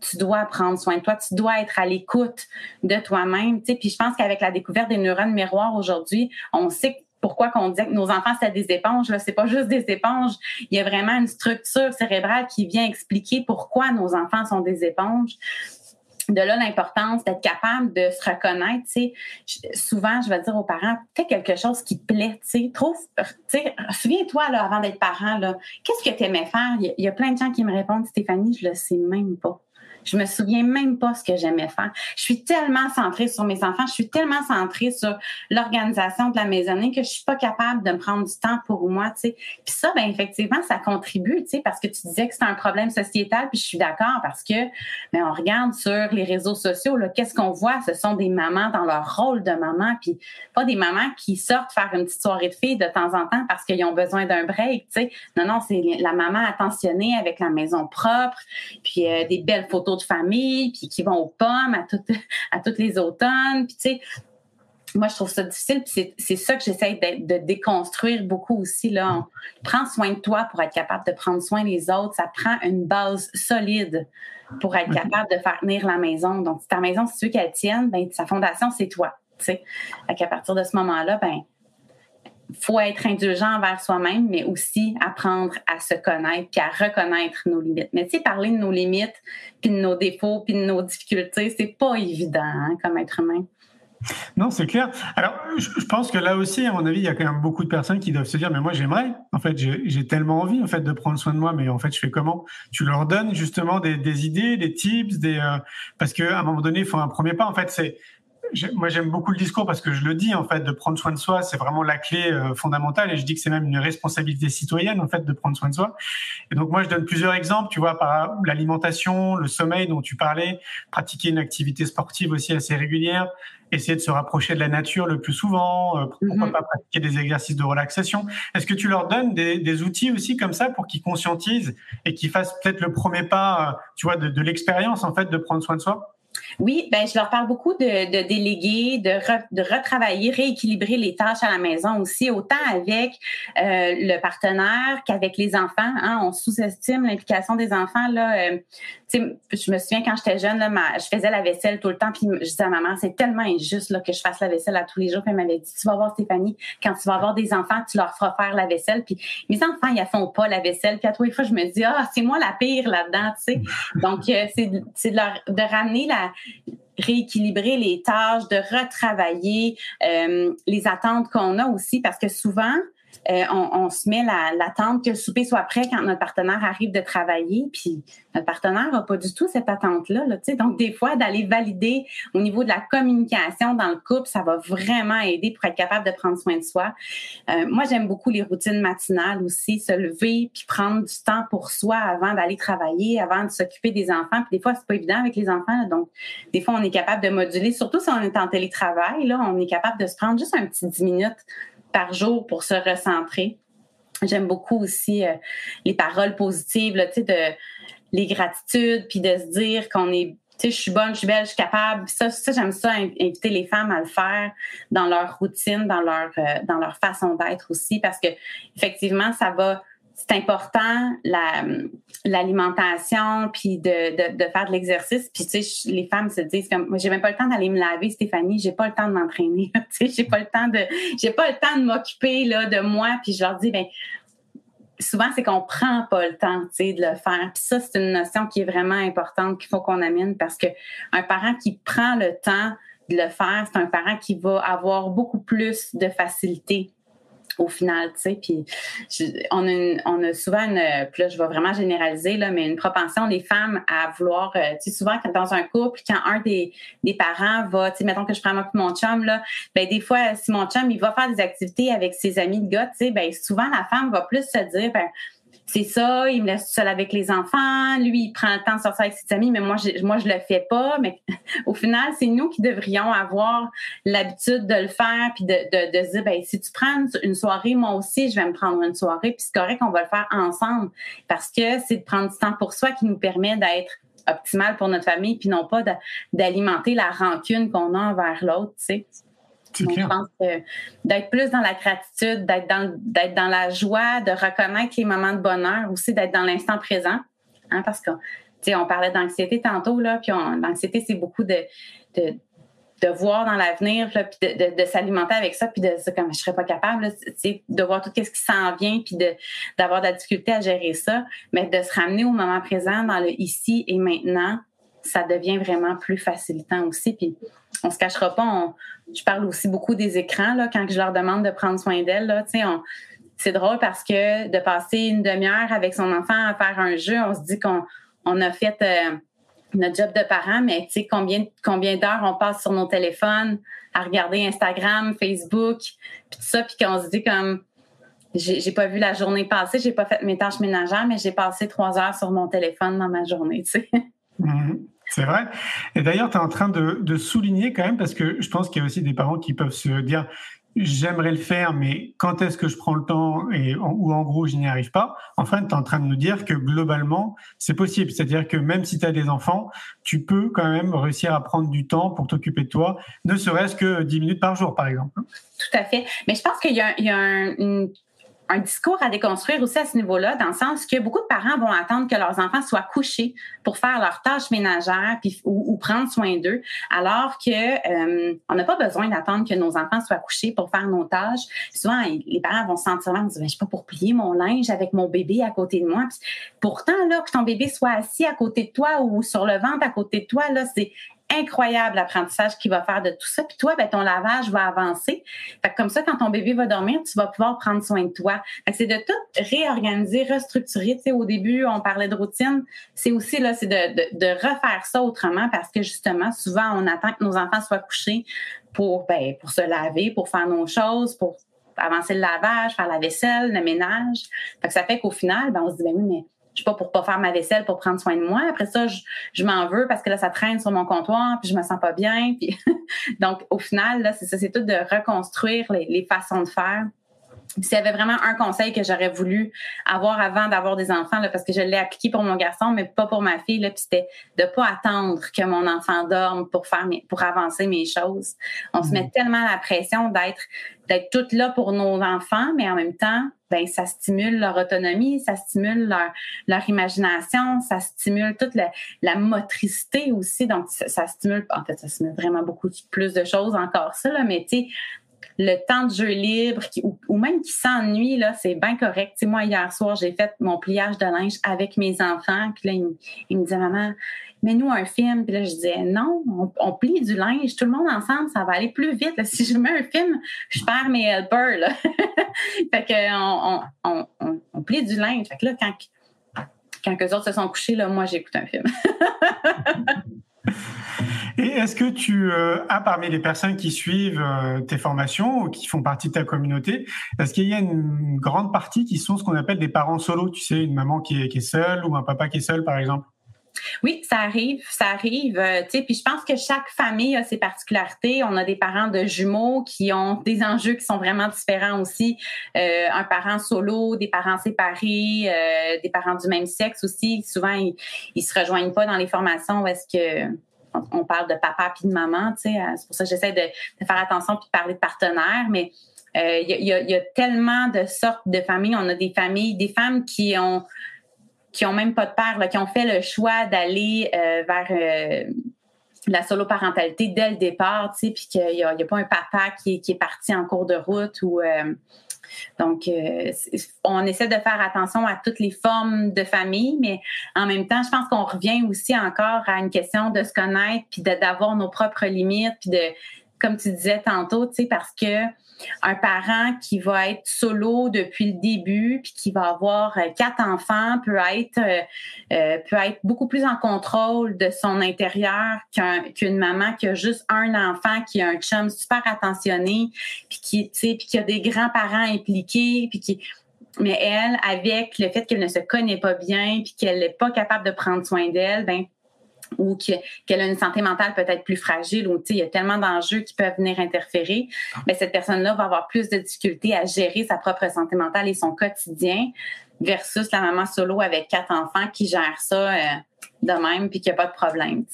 tu dois prendre soin de toi, tu dois être à l'écoute de toi-même. Tu sais, puis je pense qu'avec la découverte des neurones miroirs aujourd'hui, on sait que pourquoi qu'on disait que nos enfants c'est des éponges là, c'est pas juste des éponges, il y a vraiment une structure cérébrale qui vient expliquer pourquoi nos enfants sont des éponges de là l'importance d'être capable de se reconnaître. Souvent, je vais dire aux parents, fais quelque chose qui te plaît. Trouve, souviens-toi avant d'être parent qu'est-ce que tu aimais faire Il y, a plein de gens qui me répondent, Stéphanie, je le sais même pas. Je me souviens même pas ce que j'aimais faire. Je suis tellement centrée sur mes enfants, je suis tellement centrée sur l'organisation de la maisonnée que je suis pas capable de me prendre du temps pour moi, tu sais. Puis ça, ben effectivement, ça contribue, tu sais, parce que tu disais que c'est un problème sociétal, puis je suis d'accord parce que, ben on regarde sur les réseaux sociaux, là, qu'est-ce qu'on voit? Ce sont des mamans dans leur rôle de maman, puis pas des mamans qui sortent faire une petite soirée de filles de temps en temps parce qu'ils ont besoin d'un break, tu sais. Non, non, c'est la maman attentionnée avec la maison propre, puis euh, des belles photos de famille, puis qui vont aux pommes à toutes, à toutes les automnes. Puis, tu sais, moi, je trouve ça difficile. c'est ça que j'essaie de, déconstruire beaucoup aussi. Là. prends soin de toi pour être capable de prendre soin des autres. Ça prend une base solide pour être capable de faire tenir la maison. Donc, si ta maison, si tu veux qu'elle tienne, ben, sa fondation, c'est toi. T'sais. À partir de ce moment-là, ben, faut être indulgent envers soi-même, mais aussi apprendre à se connaître puis à reconnaître nos limites. Mais tu sais, parler de nos limites, puis de nos défauts, puis de nos difficultés, c'est pas évident hein, comme être humain. Non, c'est clair. Alors, je pense que là aussi, à mon avis, il y a quand même beaucoup de personnes qui doivent se dire, mais moi, j'aimerais. En fait, j'ai tellement envie, en fait, de prendre soin de moi, mais en fait, je fais comment? Tu leur donnes justement des, idées, des tips, des euh, parce qu'à un moment donné, il faut un premier pas. En fait, c'est moi j'aime beaucoup le discours parce que je le dis en fait de prendre soin de soi c'est vraiment la clé euh, fondamentale et je dis que c'est même une responsabilité citoyenne en fait de prendre soin de soi. Et donc moi je donne plusieurs exemples tu vois par l'alimentation le sommeil dont tu parlais pratiquer une activité sportive aussi assez régulière essayer de se rapprocher de la nature le plus souvent euh, pourquoi mhm. pas pratiquer des exercices de relaxation. Est-ce que tu leur donnes des, des outils aussi comme ça pour qu'ils conscientisent et qu'ils fassent peut-être le premier pas euh, tu vois de, de l'expérience en fait de prendre soin de soi? Oui, ben je leur parle beaucoup de, déléguer, de, de retravailler, rééquilibrer les tâches à la maison aussi, autant avec euh, le partenaire qu'avec les enfants. Hein. On sous-estime l'implication des enfants. Là, euh, je me souviens quand j'étais jeune, là, je faisais la vaisselle tout le temps, puis je disais à maman, c'est tellement injuste là, que je fasse la vaisselle à tous les jours. Puis elle m'avait dit, tu vas voir Stéphanie, quand tu vas avoir des enfants, tu leur feras faire la vaisselle. Puis mes enfants, ils ne font pas la vaisselle. Puis à trois fois, je me dis, ah, c'est moi la pire là-dedans, tu sais. Donc, euh, c'est de, leur, de ramener la rééquilibrer les tâches, de retravailler euh, les attentes qu'on a aussi, parce que souvent, euh, on, se met l'attente que le souper soit prêt quand notre partenaire arrive de travailler, puis notre partenaire n'a pas du tout cette attente-là. Là, donc, des fois, d'aller valider au niveau de la communication dans le couple, ça va vraiment aider pour être capable de prendre soin de soi. Euh, moi, j'aime beaucoup les routines matinales aussi, se lever puis prendre du temps pour soi avant d'aller travailler, avant de s'occuper des enfants. Puis des fois, c'est pas évident avec les enfants. donc, des fois, on est capable de moduler, surtout si on est en télétravail, on est capable de se prendre juste un petit 10 minutes par jour pour se recentrer. J'aime beaucoup aussi euh, les paroles positives, là, de les gratitudes, puis de se dire qu'on est tu sais, je suis bonne, je suis belle, je suis capable. Ça, j'aime ça, inviter les femmes à le faire dans leur routine, dans leur, euh, dans leur façon d'être aussi, parce que effectivement, ça va c'est important l'alimentation puis de, de, faire de l'exercice. Puis tu sais les femmes se disent comme moi j'ai même pas le temps d'aller me laver Stéphanie j'ai pas le temps de m'entraîner tu sais j'ai pas le temps de j'ai pas le temps de m'occuper là de moi. Puis je leur dis ben souvent c'est qu'on prend pas le temps tu sais de le faire. Puis ça c'est une notion qui est vraiment importante qu'il faut qu'on amène parce que un parent qui prend le temps de le faire c'est un parent qui va avoir beaucoup plus de facilité au final, tu sais, puis on, a on a souvent une, puis là je vais vraiment généraliser là, mais une propension des femmes à vouloir, euh, tu sais, souvent dans un couple, quand un des, des parents va, tu sais, mettons que je prends mon chum là, ben des fois si mon chum il va faire des activités avec ses amis de gars, tu sais, ben souvent la femme va plus se dire, ben c'est ça, il me laisse seul avec les enfants, lui, il prend le temps de sortir avec ses amis, mais moi, je, moi, je le fais pas. Mais au final, c'est nous qui devrions avoir l'habitude de le faire, puis de, de, de se dire, ben, si tu prends une soirée, moi aussi, je vais me prendre une soirée, puis c'est correct, on va le faire ensemble, parce que c'est de prendre du temps pour soi qui nous permet d'être optimal pour notre famille, puis non pas d'alimenter la rancune qu'on a envers l'autre, tu sais. Je pense que d'être plus dans la gratitude, d'être dans, d'être dans la joie, de reconnaître les moments de bonheur, aussi d'être dans l'instant présent. Hein, parce que, on parlait d'anxiété tantôt, là, puis l'anxiété, c'est beaucoup de, de, de, voir dans l'avenir, puis de, de, s'alimenter avec ça, puis de se comme je serais pas capable, de voir tout ce qui s'en vient, puis d'avoir de la difficulté à gérer ça, mais de se ramener au moment présent, dans le ici et maintenant, ça devient vraiment plus facilitant aussi. Puis on se cachera pas. je parle aussi beaucoup des écrans là, quand je leur demande de prendre soin d'elles. c'est drôle parce que de passer une demi-heure avec son enfant à faire un jeu, on se dit qu'on on a fait euh, notre job de parent, mais tu sais combien combien d'heures on passe sur nos téléphones à regarder Instagram, Facebook, puis tout ça, puis qu'on se dit comme j'ai pas vu la journée passer, j'ai pas fait mes tâches ménagères, mais j'ai passé trois heures sur mon téléphone dans ma journée, tu. Mm-hmm. C'est vrai. Et d'ailleurs, tu es en train de, souligner quand même, parce que je pense qu'il y a aussi des parents qui peuvent se dire, j'aimerais le faire, mais quand est-ce que je prends le temps et ou en gros je n'y arrive pas, en fait, tu es en train de nous dire que globalement, c'est possible. C'est-à-dire que même si tu as des enfants, tu peux quand même réussir à prendre du temps pour t'occuper de toi, ne serait-ce que 10 minutes par jour, par exemple. Tout à fait. Mais je pense qu'il y a, il y a un, une un discours à déconstruire aussi à ce niveau-là, dans le sens que beaucoup de parents vont attendre que leurs enfants soient couchés pour faire leurs tâches ménagères ou, prendre soin d'eux, alors que euh, on n'a pas besoin d'attendre que nos enfants soient couchés pour faire nos tâches. Souvent, les parents vont se sentir mal, ben, je sais pas pour plier mon linge avec mon bébé à côté de moi. pourtant, là, que ton bébé soit assis à côté de toi ou sur le ventre à côté de toi, là, c'est incroyable l'apprentissage qu'il va faire de tout ça. Puis toi, ben, ton lavage va avancer. Comme ça, quand ton bébé va dormir, tu vas pouvoir prendre soin de toi. C'est de tout réorganiser, restructurer. Tu sais, au début, on parlait de routine. C'est aussi là, de, refaire ça autrement parce que justement, souvent, on attend que nos enfants soient couchés pour, ben, pour se laver, pour faire nos choses, pour avancer le lavage, faire la vaisselle, le ménage. Fait ça fait qu'au final, ben, on se dit, ben oui, mais je sais pas pour pas faire ma vaisselle pour prendre soin de moi. Après ça, je, je m'en veux parce que là ça traîne sur mon comptoir puis je me sens pas bien. Puis donc au final là c'est ça, c'est tout de reconstruire les, les façons de faire. S'il y avait vraiment un conseil que j'aurais voulu avoir avant d'avoir des enfants, là, parce que je l'ai appliqué pour mon garçon, mais pas pour ma fille, là, puis c'était de pas attendre que mon enfant dorme pour faire mes, pour avancer mes choses. On se met mmh. tellement la pression d'être d'être toute là pour nos enfants, mais en même temps, ben ça stimule leur autonomie, ça stimule leur, leur imagination, ça stimule toute la, la motricité aussi. Donc, ça, stimule, en fait, ça stimule vraiment beaucoup plus de choses encore ça, là, mais tu sais, le temps de jeu libre ou, même qui s'ennuie, là, c'est bien correct. sais, moi, hier soir, j'ai fait mon pliage de linge avec mes enfants. Puis là, ils, me disaient, maman, mets-nous un film. Puis là, je disais, non, on, plie du linge, tout le monde ensemble, ça va aller plus vite. Si je mets un film, je perds mes helpers. Là. fait que on, on, on, plie du linge. Fait que là, quand, quand eux autres se sont couchés, là, moi, j'écoute un film. Et est-ce que tu euh, as parmi les personnes qui suivent euh, tes formations ou qui font partie de ta communauté, est-ce qu'il y a une grande partie qui sont ce qu'on appelle des parents solos, tu sais, une maman qui est, seule ou un papa qui est seul, par exemple? Oui, ça arrive, ça arrive. Euh, puis je pense que chaque famille a ses particularités. On a des parents de jumeaux qui ont des enjeux qui sont vraiment différents aussi. Euh, un parent solo, des parents séparés, des parents du même sexe aussi. Souvent, ils, ils se rejoignent pas dans les formations est-ce que on parle de papa puis de maman. Sais, c'est pour ça que j'essaie de, faire attention puis de parler de partenaires, mais il y, a, tellement de sortes de familles. On a des familles, des femmes qui ont qui ont même pas de père, qui ont fait le choix d'aller euh, vers euh, la solo-parentalité dès le départ, puis qu'il n'y a, pas un papa qui, est parti en cours de route ou euh, donc, on essaie de faire attention à toutes les formes de famille, mais en même temps, je pense qu'on revient aussi encore à une question de se connaître, puis d'avoir nos propres limites, puis de, comme tu disais tantôt, tu sais, parce que un parent qui va être solo depuis le début puis qui va avoir euh, quatre enfants peut être euh, euh, peut être beaucoup plus en contrôle de son intérieur qu'une maman qui a juste un enfant qui a un chum super attentionné puis qui puis qui a des grands-parents impliqués mais elle avec le fait qu'elle ne se connaît pas bien puis qu'elle n'est pas capable de prendre soin d'elle ben ou qu'elle a une santé mentale peut-être plus fragile ou il y a tellement d'enjeux qui peuvent venir interférer, mais cette personne-là va avoir plus de difficultés à gérer sa propre santé mentale et son quotidien versus la maman solo avec quatre enfants qui gère ça euh, de même puis qui n'a pas de problème.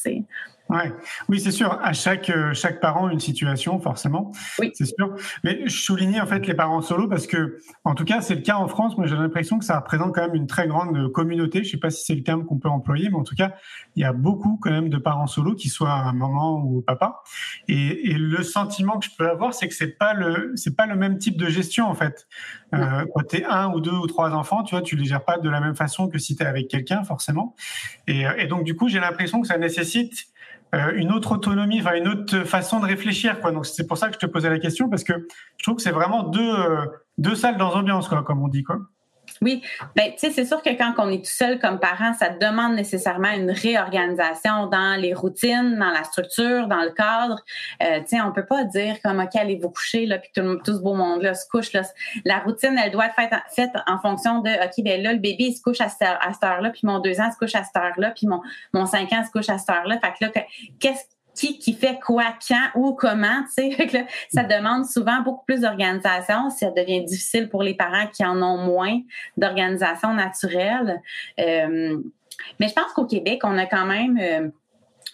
Ouais. Oui, c'est sûr. À chaque euh, chaque parent une situation forcément. Oui. C'est sûr. Mais je soulignais en fait les parents solo parce que en tout cas c'est le cas en France. Moi j'ai l'impression que ça représente quand même une très grande communauté. Je sais pas si c'est le terme qu'on peut employer, mais en tout cas il y a beaucoup quand même de parents solo qui soient un maman ou papa. Et, et le sentiment que je peux avoir c'est que c'est pas le c'est pas le même type de gestion en fait. Euh, quand tu es un ou deux ou trois enfants, tu vois, tu les gères pas de la même façon que si tu es avec quelqu'un forcément. Et, et donc du coup j'ai l'impression que ça nécessite euh, une autre autonomie, enfin une autre façon de réfléchir. Quoi. Donc c'est pour ça que je te posais la question parce que je trouve que c'est vraiment deux, euh, deux salles dans l'ambiance, quoi, comme on dit. Quoi. Oui, ben, tu sais, c'est sûr que quand on est tout seul comme parent, ça demande nécessairement une réorganisation dans les routines, dans la structure, dans le cadre. Euh, tu sais, on peut pas dire comme ok, allez vous coucher là, puis tout, tout ce beau monde là se couche là. La routine, elle doit être faite, faite en fonction de ok, ben là le bébé il se couche à cette, heure, à cette heure-là, puis mon deux ans se couche à cette heure-là, puis mon mon cinq ans se couche à cette heure-là. Fait que là, qu'est-ce qui, qui fait quoi, quand, où, comment, tu sais. ça demande souvent beaucoup plus d'organisation. Ça devient difficile pour les parents qui en ont moins d'organisation naturelle. Euh, mais je pense qu'au Québec, on a quand même euh,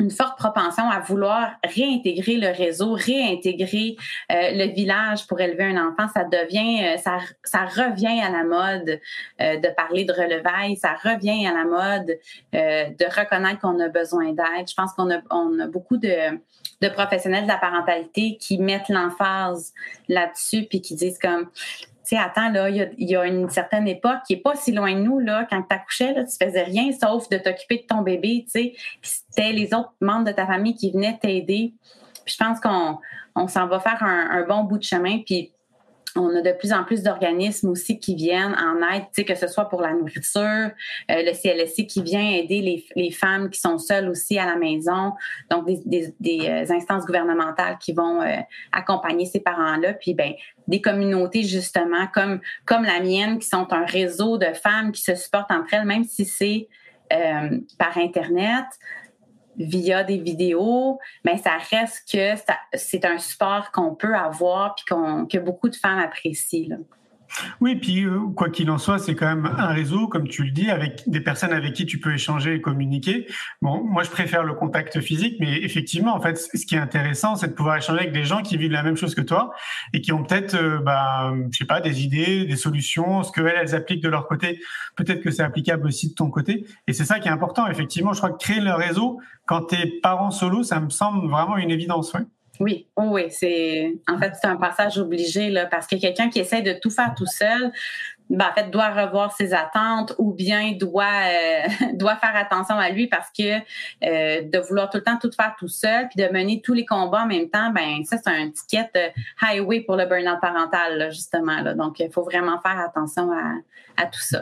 une forte propension à vouloir réintégrer le réseau, réintégrer euh, le village pour élever un enfant. Ça devient, euh, ça, ça revient à la mode euh, de parler de relevailles, ça revient à la mode de reconnaître qu'on a besoin d'aide. Je pense qu'on a, on a beaucoup de, de professionnels de la parentalité qui mettent l'emphase là-dessus puis qui disent comme sais, attends, là, il y, a, une certaine époque qui est pas si loin de nous, là, quand tu accouchais, là, tu faisais rien sauf de t'occuper de ton bébé, tu c'était les autres membres de ta famille qui venaient t'aider. je pense qu'on on s'en va faire un, bon bout de chemin. Puis on a de plus en plus d'organismes aussi qui viennent en aide, que ce soit pour la nourriture, euh, le CLSC qui vient aider les, les, femmes qui sont seules aussi à la maison, donc des, des, des euh, instances gouvernementales qui vont euh, accompagner ces parents-là, puis ben des communautés justement comme comme la mienne qui sont un réseau de femmes qui se supportent entre elles, même si c'est par internet via des vidéos, mais ça reste que c'est un support qu'on peut avoir puis qu'on que beaucoup de femmes apprécient. Là. Oui, puis euh, quoi qu'il en soit, c'est quand même un réseau, comme tu le dis, avec des personnes avec qui tu peux échanger et communiquer. Bon, moi, je préfère le contact physique, mais effectivement, en fait, ce qui est intéressant, c'est de pouvoir échanger avec des gens qui vivent la même chose que toi et qui ont peut-être, euh, bah, je sais pas, des idées, des solutions, ce que elles, appliquent de leur côté. Peut-être que c'est applicable aussi de ton côté. Et c'est ça qui est important. Effectivement, je crois que créer le réseau quand tu es parent solo, ça me semble vraiment une évidence. Ouais. Oui, oh oui, c'est en fait c'est un passage obligé là parce que quelqu'un qui essaie de tout faire tout seul, ben, en fait doit revoir ses attentes ou bien doit euh, doit faire attention à lui parce que euh, de vouloir tout le temps tout faire tout seul puis de mener tous les combats en même temps, ben ça c'est un ticket euh, highway pour le burn-out parental justement là. Donc il faut vraiment faire attention à, à tout ça.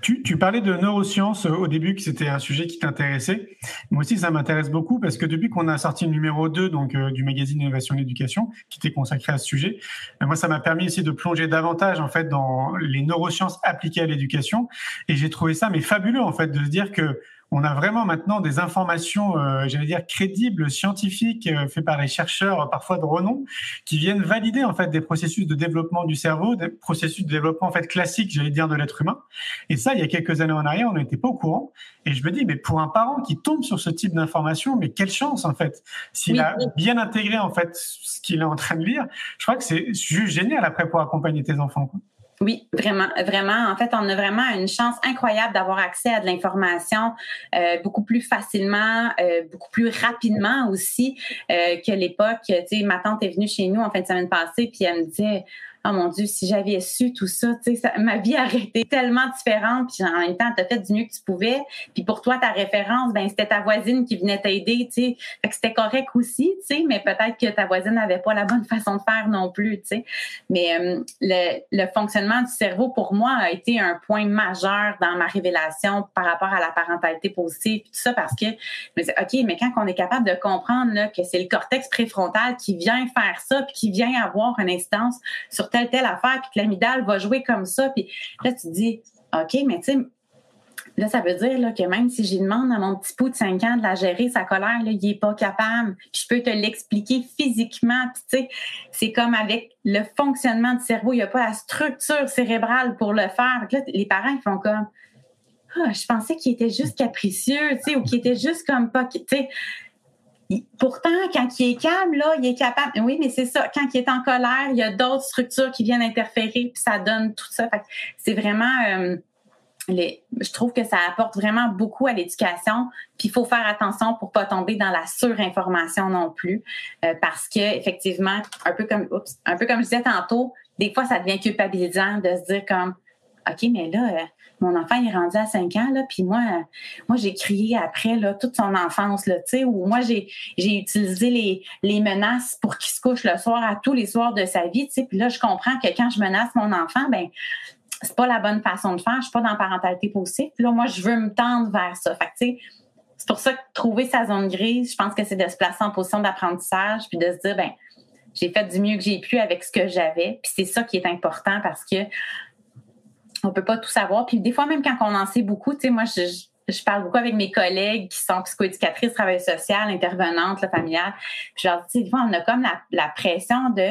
Tu, tu, parlais de neurosciences euh, au début, que c'était un sujet qui t'intéressait. Moi aussi, ça m'intéresse beaucoup parce que depuis qu'on a sorti le numéro 2 donc, euh, du magazine Innovation et Éducation, qui était consacré à ce sujet, euh, moi, ça m'a permis aussi de plonger davantage en fait dans les neurosciences appliquées à l'éducation. Et j'ai trouvé ça mais fabuleux en fait de se dire que on a vraiment maintenant des informations, euh, j'allais dire crédibles, scientifiques, euh, faites par les chercheurs, euh, parfois de renom, qui viennent valider en fait des processus de développement du cerveau, des processus de développement en fait classiques, j'allais dire de l'être humain. Et ça, il y a quelques années en arrière, on n'était pas au courant. Et je me dis, mais pour un parent qui tombe sur ce type d'informations, mais quelle chance en fait, s'il a bien intégré en fait ce qu'il est en train de lire. Je crois que c'est juste génial après pour accompagner tes enfants. Quoi. Oui, vraiment, vraiment. En fait, on a vraiment une chance incroyable d'avoir accès à de l'information euh, beaucoup plus facilement, euh, beaucoup plus rapidement aussi euh, que l'époque. Tu sais, ma tante est venue chez nous en fin de semaine passée, puis elle me disait oh mon Dieu, si j'avais su tout ça, tu sais, ma vie aurait été tellement différente. Puis en même temps, tu as fait du mieux que tu pouvais. Puis pour toi, ta référence, ben c'était ta voisine qui venait t'aider, tu sais. C'était correct aussi, tu sais, mais peut-être que ta voisine n'avait pas la bonne façon de faire non plus, tu sais. Mais euh, le, fonctionnement du cerveau, pour moi, a été un point majeur dans ma révélation par rapport à la parentalité positive, tout ça, parce que je me disais, OK, mais quand on est capable de comprendre là, que c'est le cortex préfrontal qui vient faire ça, puis qui vient avoir une instance sur telle, telle affaire, puis que l'amidale va jouer comme ça. Puis là, tu te dis, OK, mais tu sais, là, ça veut dire là, que même si j'y demande à mon petit pou de 5 ans de la gérer, sa colère, là, il n'est pas capable. Puis je peux te l'expliquer physiquement. Puis tu sais, c'est comme avec le fonctionnement du cerveau, il n'y a pas la structure cérébrale pour le faire. Là, les parents, ils font comme, ah, je pensais qu'il était juste capricieux, tu sais, ou qu'il était juste comme pas, tu sais pourtant, quand il est calme, là, il est capable. Oui, mais c'est ça. Quand il est en colère, il y a d'autres structures qui viennent interférer, puis ça donne tout ça. c'est vraiment. Euh, les, je trouve que ça apporte vraiment beaucoup à l'éducation. Puis il faut faire attention pour pas tomber dans la surinformation non plus, euh, parce que effectivement, un peu comme, un peu comme je disais tantôt, des fois ça devient culpabilisant de se dire comme, ok, mais là, euh, mon enfant est rendu à 5 ans là, puis moi moi j'ai crié après là toute son enfance là, ou moi j'ai utilisé les les menaces pour qu'il se couche le soir à tous les soirs de sa vie, puis là je comprends que quand je menace mon enfant ben c'est pas la bonne façon de faire, je suis pas dans la parentalité positive. Là moi je veux me tendre vers ça. Fait c'est pour ça que trouver sa zone grise, je pense que c'est de se placer en position d'apprentissage puis de se dire ben j'ai fait du mieux que j'ai pu avec ce que j'avais. Puis c'est ça qui est important parce que on peut pas tout savoir. Puis des fois, même quand on en sait beaucoup, tu sais, moi, je, je parle beaucoup avec mes collègues qui sont psychoéducatrices, travailleuses sociales, intervenantes, familiales. Puis je leur dis, des fois, on a comme la, la pression de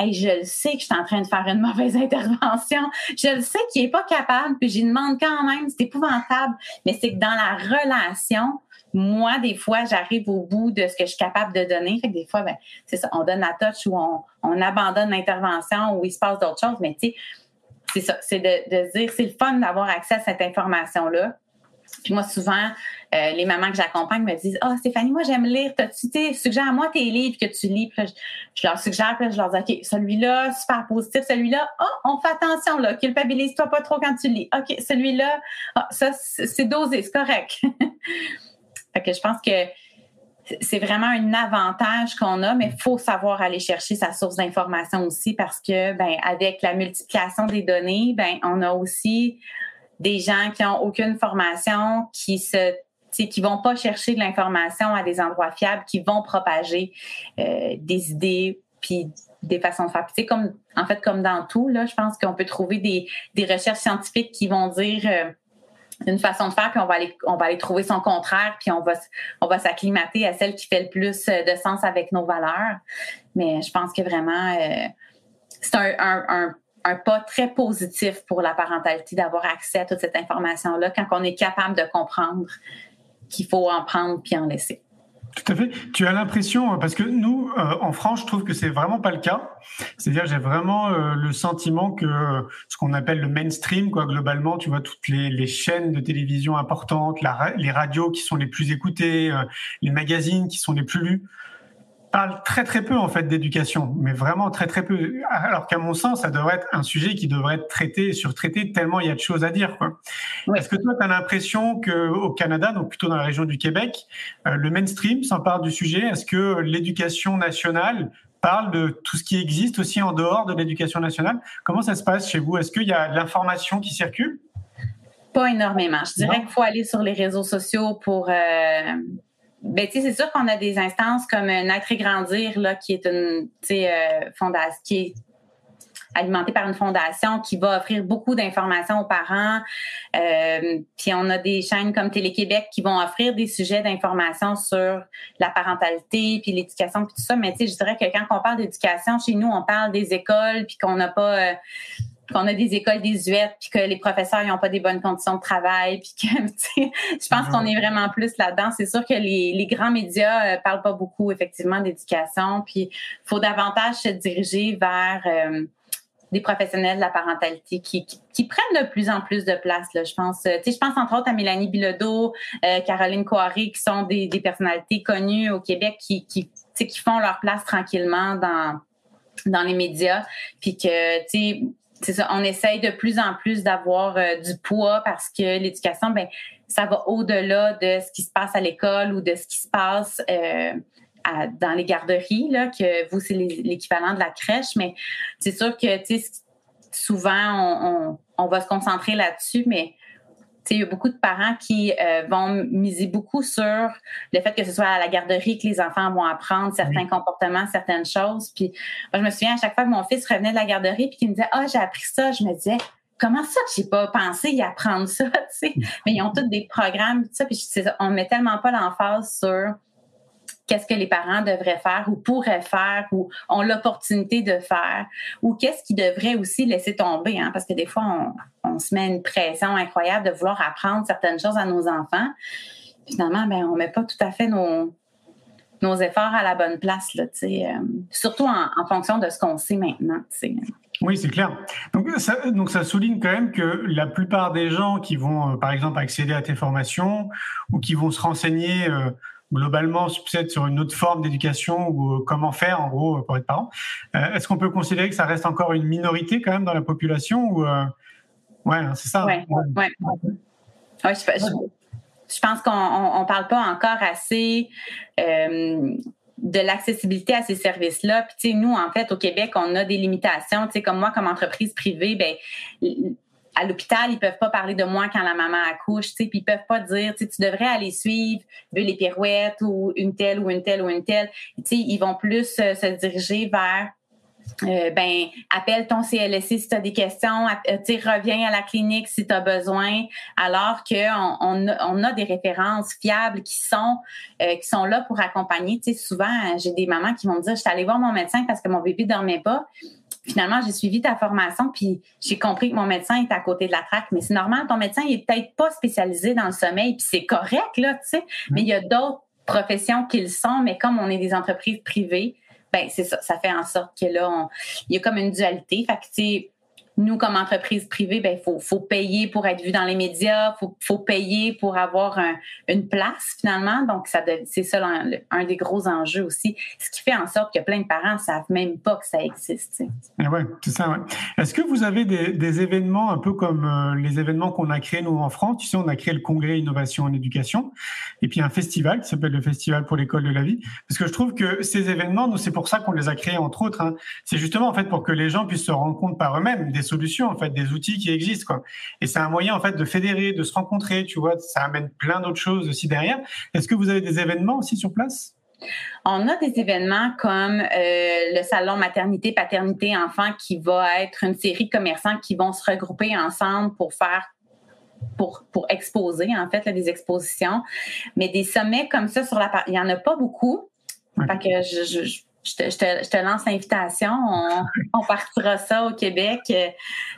Hey, je le sais que je suis en train de faire une mauvaise intervention. Je le sais qu'il est pas capable, puis j'y demande quand même, c'est épouvantable. Mais c'est que dans la relation, moi, des fois, j'arrive au bout de ce que je suis capable de donner. Fait que des fois, ben, c'est ça, on donne la touch ou on, on abandonne l'intervention ou il se passe d'autres choses. Mais tu sais, c'est ça, c'est de, de dire, c'est le fun d'avoir accès à cette information-là. Puis moi, souvent, euh, les mamans que j'accompagne me disent Ah, oh, Stéphanie, moi, j'aime lire. Tu suggère-moi tes livres que tu lis. Je, leur suggère, puis je leur dis OK, celui-là, super positif. Celui-là, oh, on fait attention, là. Culpabilise-toi pas trop quand tu lis. OK, celui-là, oh, ça, c'est dosé, c'est correct. fait que je pense que c'est vraiment un avantage qu'on a, mais il faut savoir aller chercher sa source d'information aussi parce que, ben, avec la multiplication des données, ben, on a aussi des gens qui ont aucune formation, qui se qui vont pas chercher de l'information à des endroits fiables, qui vont propager euh, des idées puis des façons de faire. Puis, comme en fait comme dans tout là, je pense qu'on peut trouver des, des recherches scientifiques qui vont dire euh, une façon de faire, puis on va aller, on va aller trouver son contraire, puis on va, on va s'acclimater à celle qui fait le plus de sens avec nos valeurs. Mais je pense que vraiment, euh, c'est un, un, un, pas très positif pour la parentalité d'avoir accès à toute cette information-là quand on est capable de comprendre qu'il faut en prendre puis en laisser. Tout à fait. Tu as l'impression, parce que nous, euh, en France, je trouve que c'est vraiment pas le cas. C'est-à-dire, j'ai vraiment euh, le sentiment que ce qu'on appelle le mainstream, quoi, globalement, tu vois, toutes les, les chaînes de télévision importantes, la, les radios qui sont les plus écoutées, euh, les magazines qui sont les plus lus, parle très très peu en fait d'éducation, mais vraiment très très peu. Alors qu'à mon sens, ça devrait être un sujet qui devrait être traité, surtraité tellement il y a de choses à dire. Est-ce que toi, tu as l'impression qu'au Canada, donc plutôt dans la région du Québec, euh, le mainstream s'empare du sujet? Est-ce que l'éducation nationale parle de tout ce qui existe aussi en dehors de l'éducation nationale? Comment ça se passe chez vous? Est-ce qu'il y a de l'information qui circule? Pas énormément. Je dirais qu'il faut aller sur les réseaux sociaux pour... Euh ben, c'est sûr qu'on a des instances comme Naître et Grandir, là, qui est une euh, fondation, qui est alimentée par une fondation qui va offrir beaucoup d'informations aux parents. Euh, puis on a des chaînes comme Télé-Québec qui vont offrir des sujets d'information sur la parentalité, puis l'éducation, puis tout ça. Mais je dirais que quand on parle d'éducation, chez nous, on parle des écoles, puis qu'on n'a pas... Euh, qu'on a des écoles désuètes, puis que les professeurs n'ont pas des bonnes conditions de travail, puis que, je pense qu'on est vraiment plus là-dedans. C'est sûr que les, les grands médias euh, parlent pas beaucoup, effectivement, d'éducation, puis faut davantage se diriger vers euh, des professionnels de la parentalité qui, qui, prennent de plus en plus de place. Là, je pense, euh, je pense entre autres à Mélanie Bilodeau, Caroline Coiré, qui sont des, des personnalités connues au Québec qui, qui, qui font leur place tranquillement dans dans les médias, puis que, tu sais, c'est ça, on essaye de plus en plus d'avoir euh, du poids parce que l'éducation, ben, ça va au-delà de ce qui se passe à l'école ou de ce qui se passe euh, dans les garderies, là, que vous, c'est l'équivalent de la crèche, mais c'est sûr que souvent, on, on, va se concentrer là-dessus, mais il y a beaucoup de parents qui euh, vont miser beaucoup sur le fait que ce soit à la garderie que les enfants vont apprendre certains comportements, certaines choses. Puis moi, je me souviens à chaque fois que mon fils revenait de la garderie puis qu'il me disait Ah, j'ai appris ça, je me disais Comment ça que j'ai pas pensé y apprendre ça, tu sais? Mais ils ont tous des programmes, ça, puis on met tellement pas l'emphase sur qu'est-ce que les parents devraient faire ou pourraient faire ou ont l'opportunité de faire ou qu'est-ce qu'ils devraient aussi laisser tomber. Hein? Parce que des fois, on, se met une pression incroyable de vouloir apprendre certaines choses à nos enfants. Finalement, ben, on ne met pas tout à fait nos, efforts à la bonne place, là, euh, surtout en, fonction de ce qu'on sait maintenant. Oui, c'est clair. Donc ça, donc ça souligne quand même que la plupart des gens qui vont, euh, par exemple, accéder à tes formations ou qui vont se renseigner euh, globalement peut-être sur une autre forme d'éducation ou euh, comment faire en gros pour être parent. Euh, est-ce qu'on peut considérer que ça reste encore une minorité quand même dans la population ou euh, ouais hein, c'est ça. Ouais, ouais. je, pense qu'on ne parle pas encore assez de l'accessibilité à ces services-là. Puis, tu sais, nous, en fait, au Québec, on a des limitations. Tu sais, comme moi, comme entreprise privée, ben à l'hôpital, ils peuvent pas parler de moi quand la maman accouche, tu sais, puis ils peuvent pas dire, tu devrais aller suivre les pirouettes ou une telle ou une telle ou une telle. Tu sais, ils vont plus se diriger vers euh, ben appelle ton CLSC si tu as des questions, euh, reviens à la clinique si tu as besoin, alors qu'on on, a des références fiables qui sont euh, là pour accompagner. Souvent, j'ai des mamans qui vont me dire, je suis allée voir mon médecin parce que mon bébé dormait pas. Finalement, j'ai suivi ta formation, puis j'ai compris que mon médecin est à côté de la traque. Mais c'est normal, ton médecin il est peut-être pas spécialisé dans le sommeil, puis c'est correct, là, tu sais. Mais il y a d'autres professions qui le sont, mais comme on est des entreprises privées, ben c'est ça, ça fait en sorte que là, il y a comme une dualité. Fait que, tu nous, comme entreprise privée, ben, faut, faut payer pour être vu dans les médias, faut, faut payer pour avoir une place finalement. Donc, ça, c'est ça un, des gros enjeux aussi. Ce qui fait en sorte que plein de parents savent même pas que ça existe. Eh ouais, c'est ça. Ouais. Est-ce que vous avez des, des, événements un peu comme euh, les événements qu'on a créés nous en France? Tu sais, on a créé le congrès Innovation en éducation et puis un festival qui s'appelle le Festival pour l'école de la vie. Parce que je trouve que ces événements, nous, c'est pour ça qu'on les a créés entre autres. Hein. C'est justement en fait pour que les gens puissent se rendre compte par eux-mêmes des solutions, en fait, des outils qui existent, quoi. Et c'est un moyen, en fait, de fédérer, de se rencontrer, tu vois. Ça amène plein d'autres choses aussi derrière. Est-ce que vous avez des événements aussi sur place? On a des événements comme euh, le salon maternité, paternité, enfant qui va être une série de commerçants qui vont se regrouper ensemble pour faire pour, pour exposer, en fait, des expositions. Mais des sommets comme ça sur la il n'y en a pas beaucoup. Fait que je, je te, lance l'invitation. On, partira ça au Québec.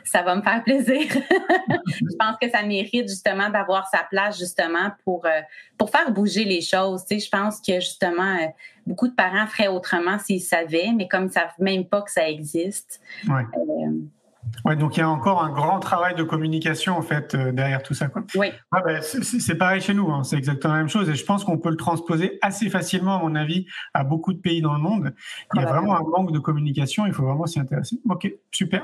Ça va me faire plaisir. je pense que ça mérite justement d'avoir sa place justement pour, euh, pour faire bouger les choses. je pense que justement, euh, beaucoup de parents feraient autrement s'ils savaient, mais comme ils ne savent même pas que ça existe. Ouais. Euh, Ouais, donc il y a encore un grand travail de communication en fait euh, derrière tout ça. Quoi. Oui. Ben, c'est pareil chez nous, hein. c'est exactement la même chose et je pense qu'on peut le transposer assez facilement à mon avis à beaucoup de pays dans le monde. Il y a vraiment un manque de communication, il faut vraiment s'y intéresser. Ok, super.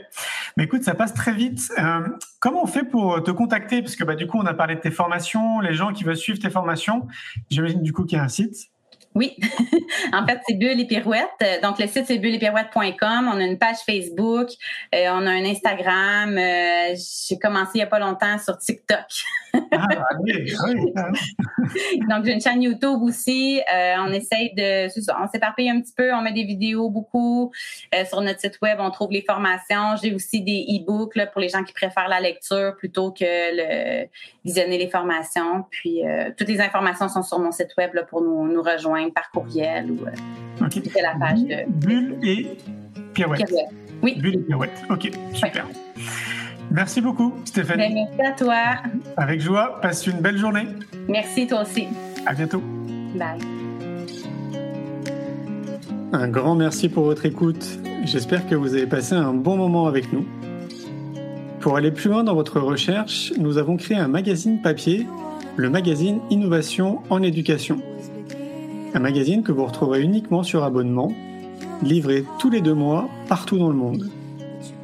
Mais écoute, ça passe très vite. Euh, comment on fait pour te contacter? Parce que bah, du coup, on a parlé de tes formations, les gens qui veulent suivre tes formations. J'imagine du coup qu'il y a un site. Oui, en fait, c'est Bulle et Pirouette. Donc, le site, c'est bulles-et-pirouette.com. On a une page Facebook, euh, on a un Instagram. Euh, j'ai commencé il n'y a pas longtemps sur TikTok. ah, oui, oui. Donc, j'ai une chaîne YouTube aussi. Euh, on essaye de... On s'éparpille un petit peu. On met des vidéos beaucoup. sur notre site web, on trouve les formations. J'ai aussi des e-books pour les gens qui préfèrent la lecture plutôt que le visionner les formations. Puis, toutes les informations sont sur mon site web là, pour nous, nous rejoindre par courriel ou euh, la page de. Bulle et Pirouette. Oui. Bulle et Pirouette. OK, super. Merci beaucoup, Stéphanie. Ben, merci à toi. Avec joie. Passe une belle journée. Merci, toi aussi. À bientôt. Bye. Un grand merci pour votre écoute. J'espère que vous avez passé un bon moment avec nous. Pour aller plus loin dans votre recherche, nous avons créé un magazine papier, le magazine Innovation en éducation un magazine que vous retrouverez uniquement sur abonnement, livré tous les deux mois partout dans le monde.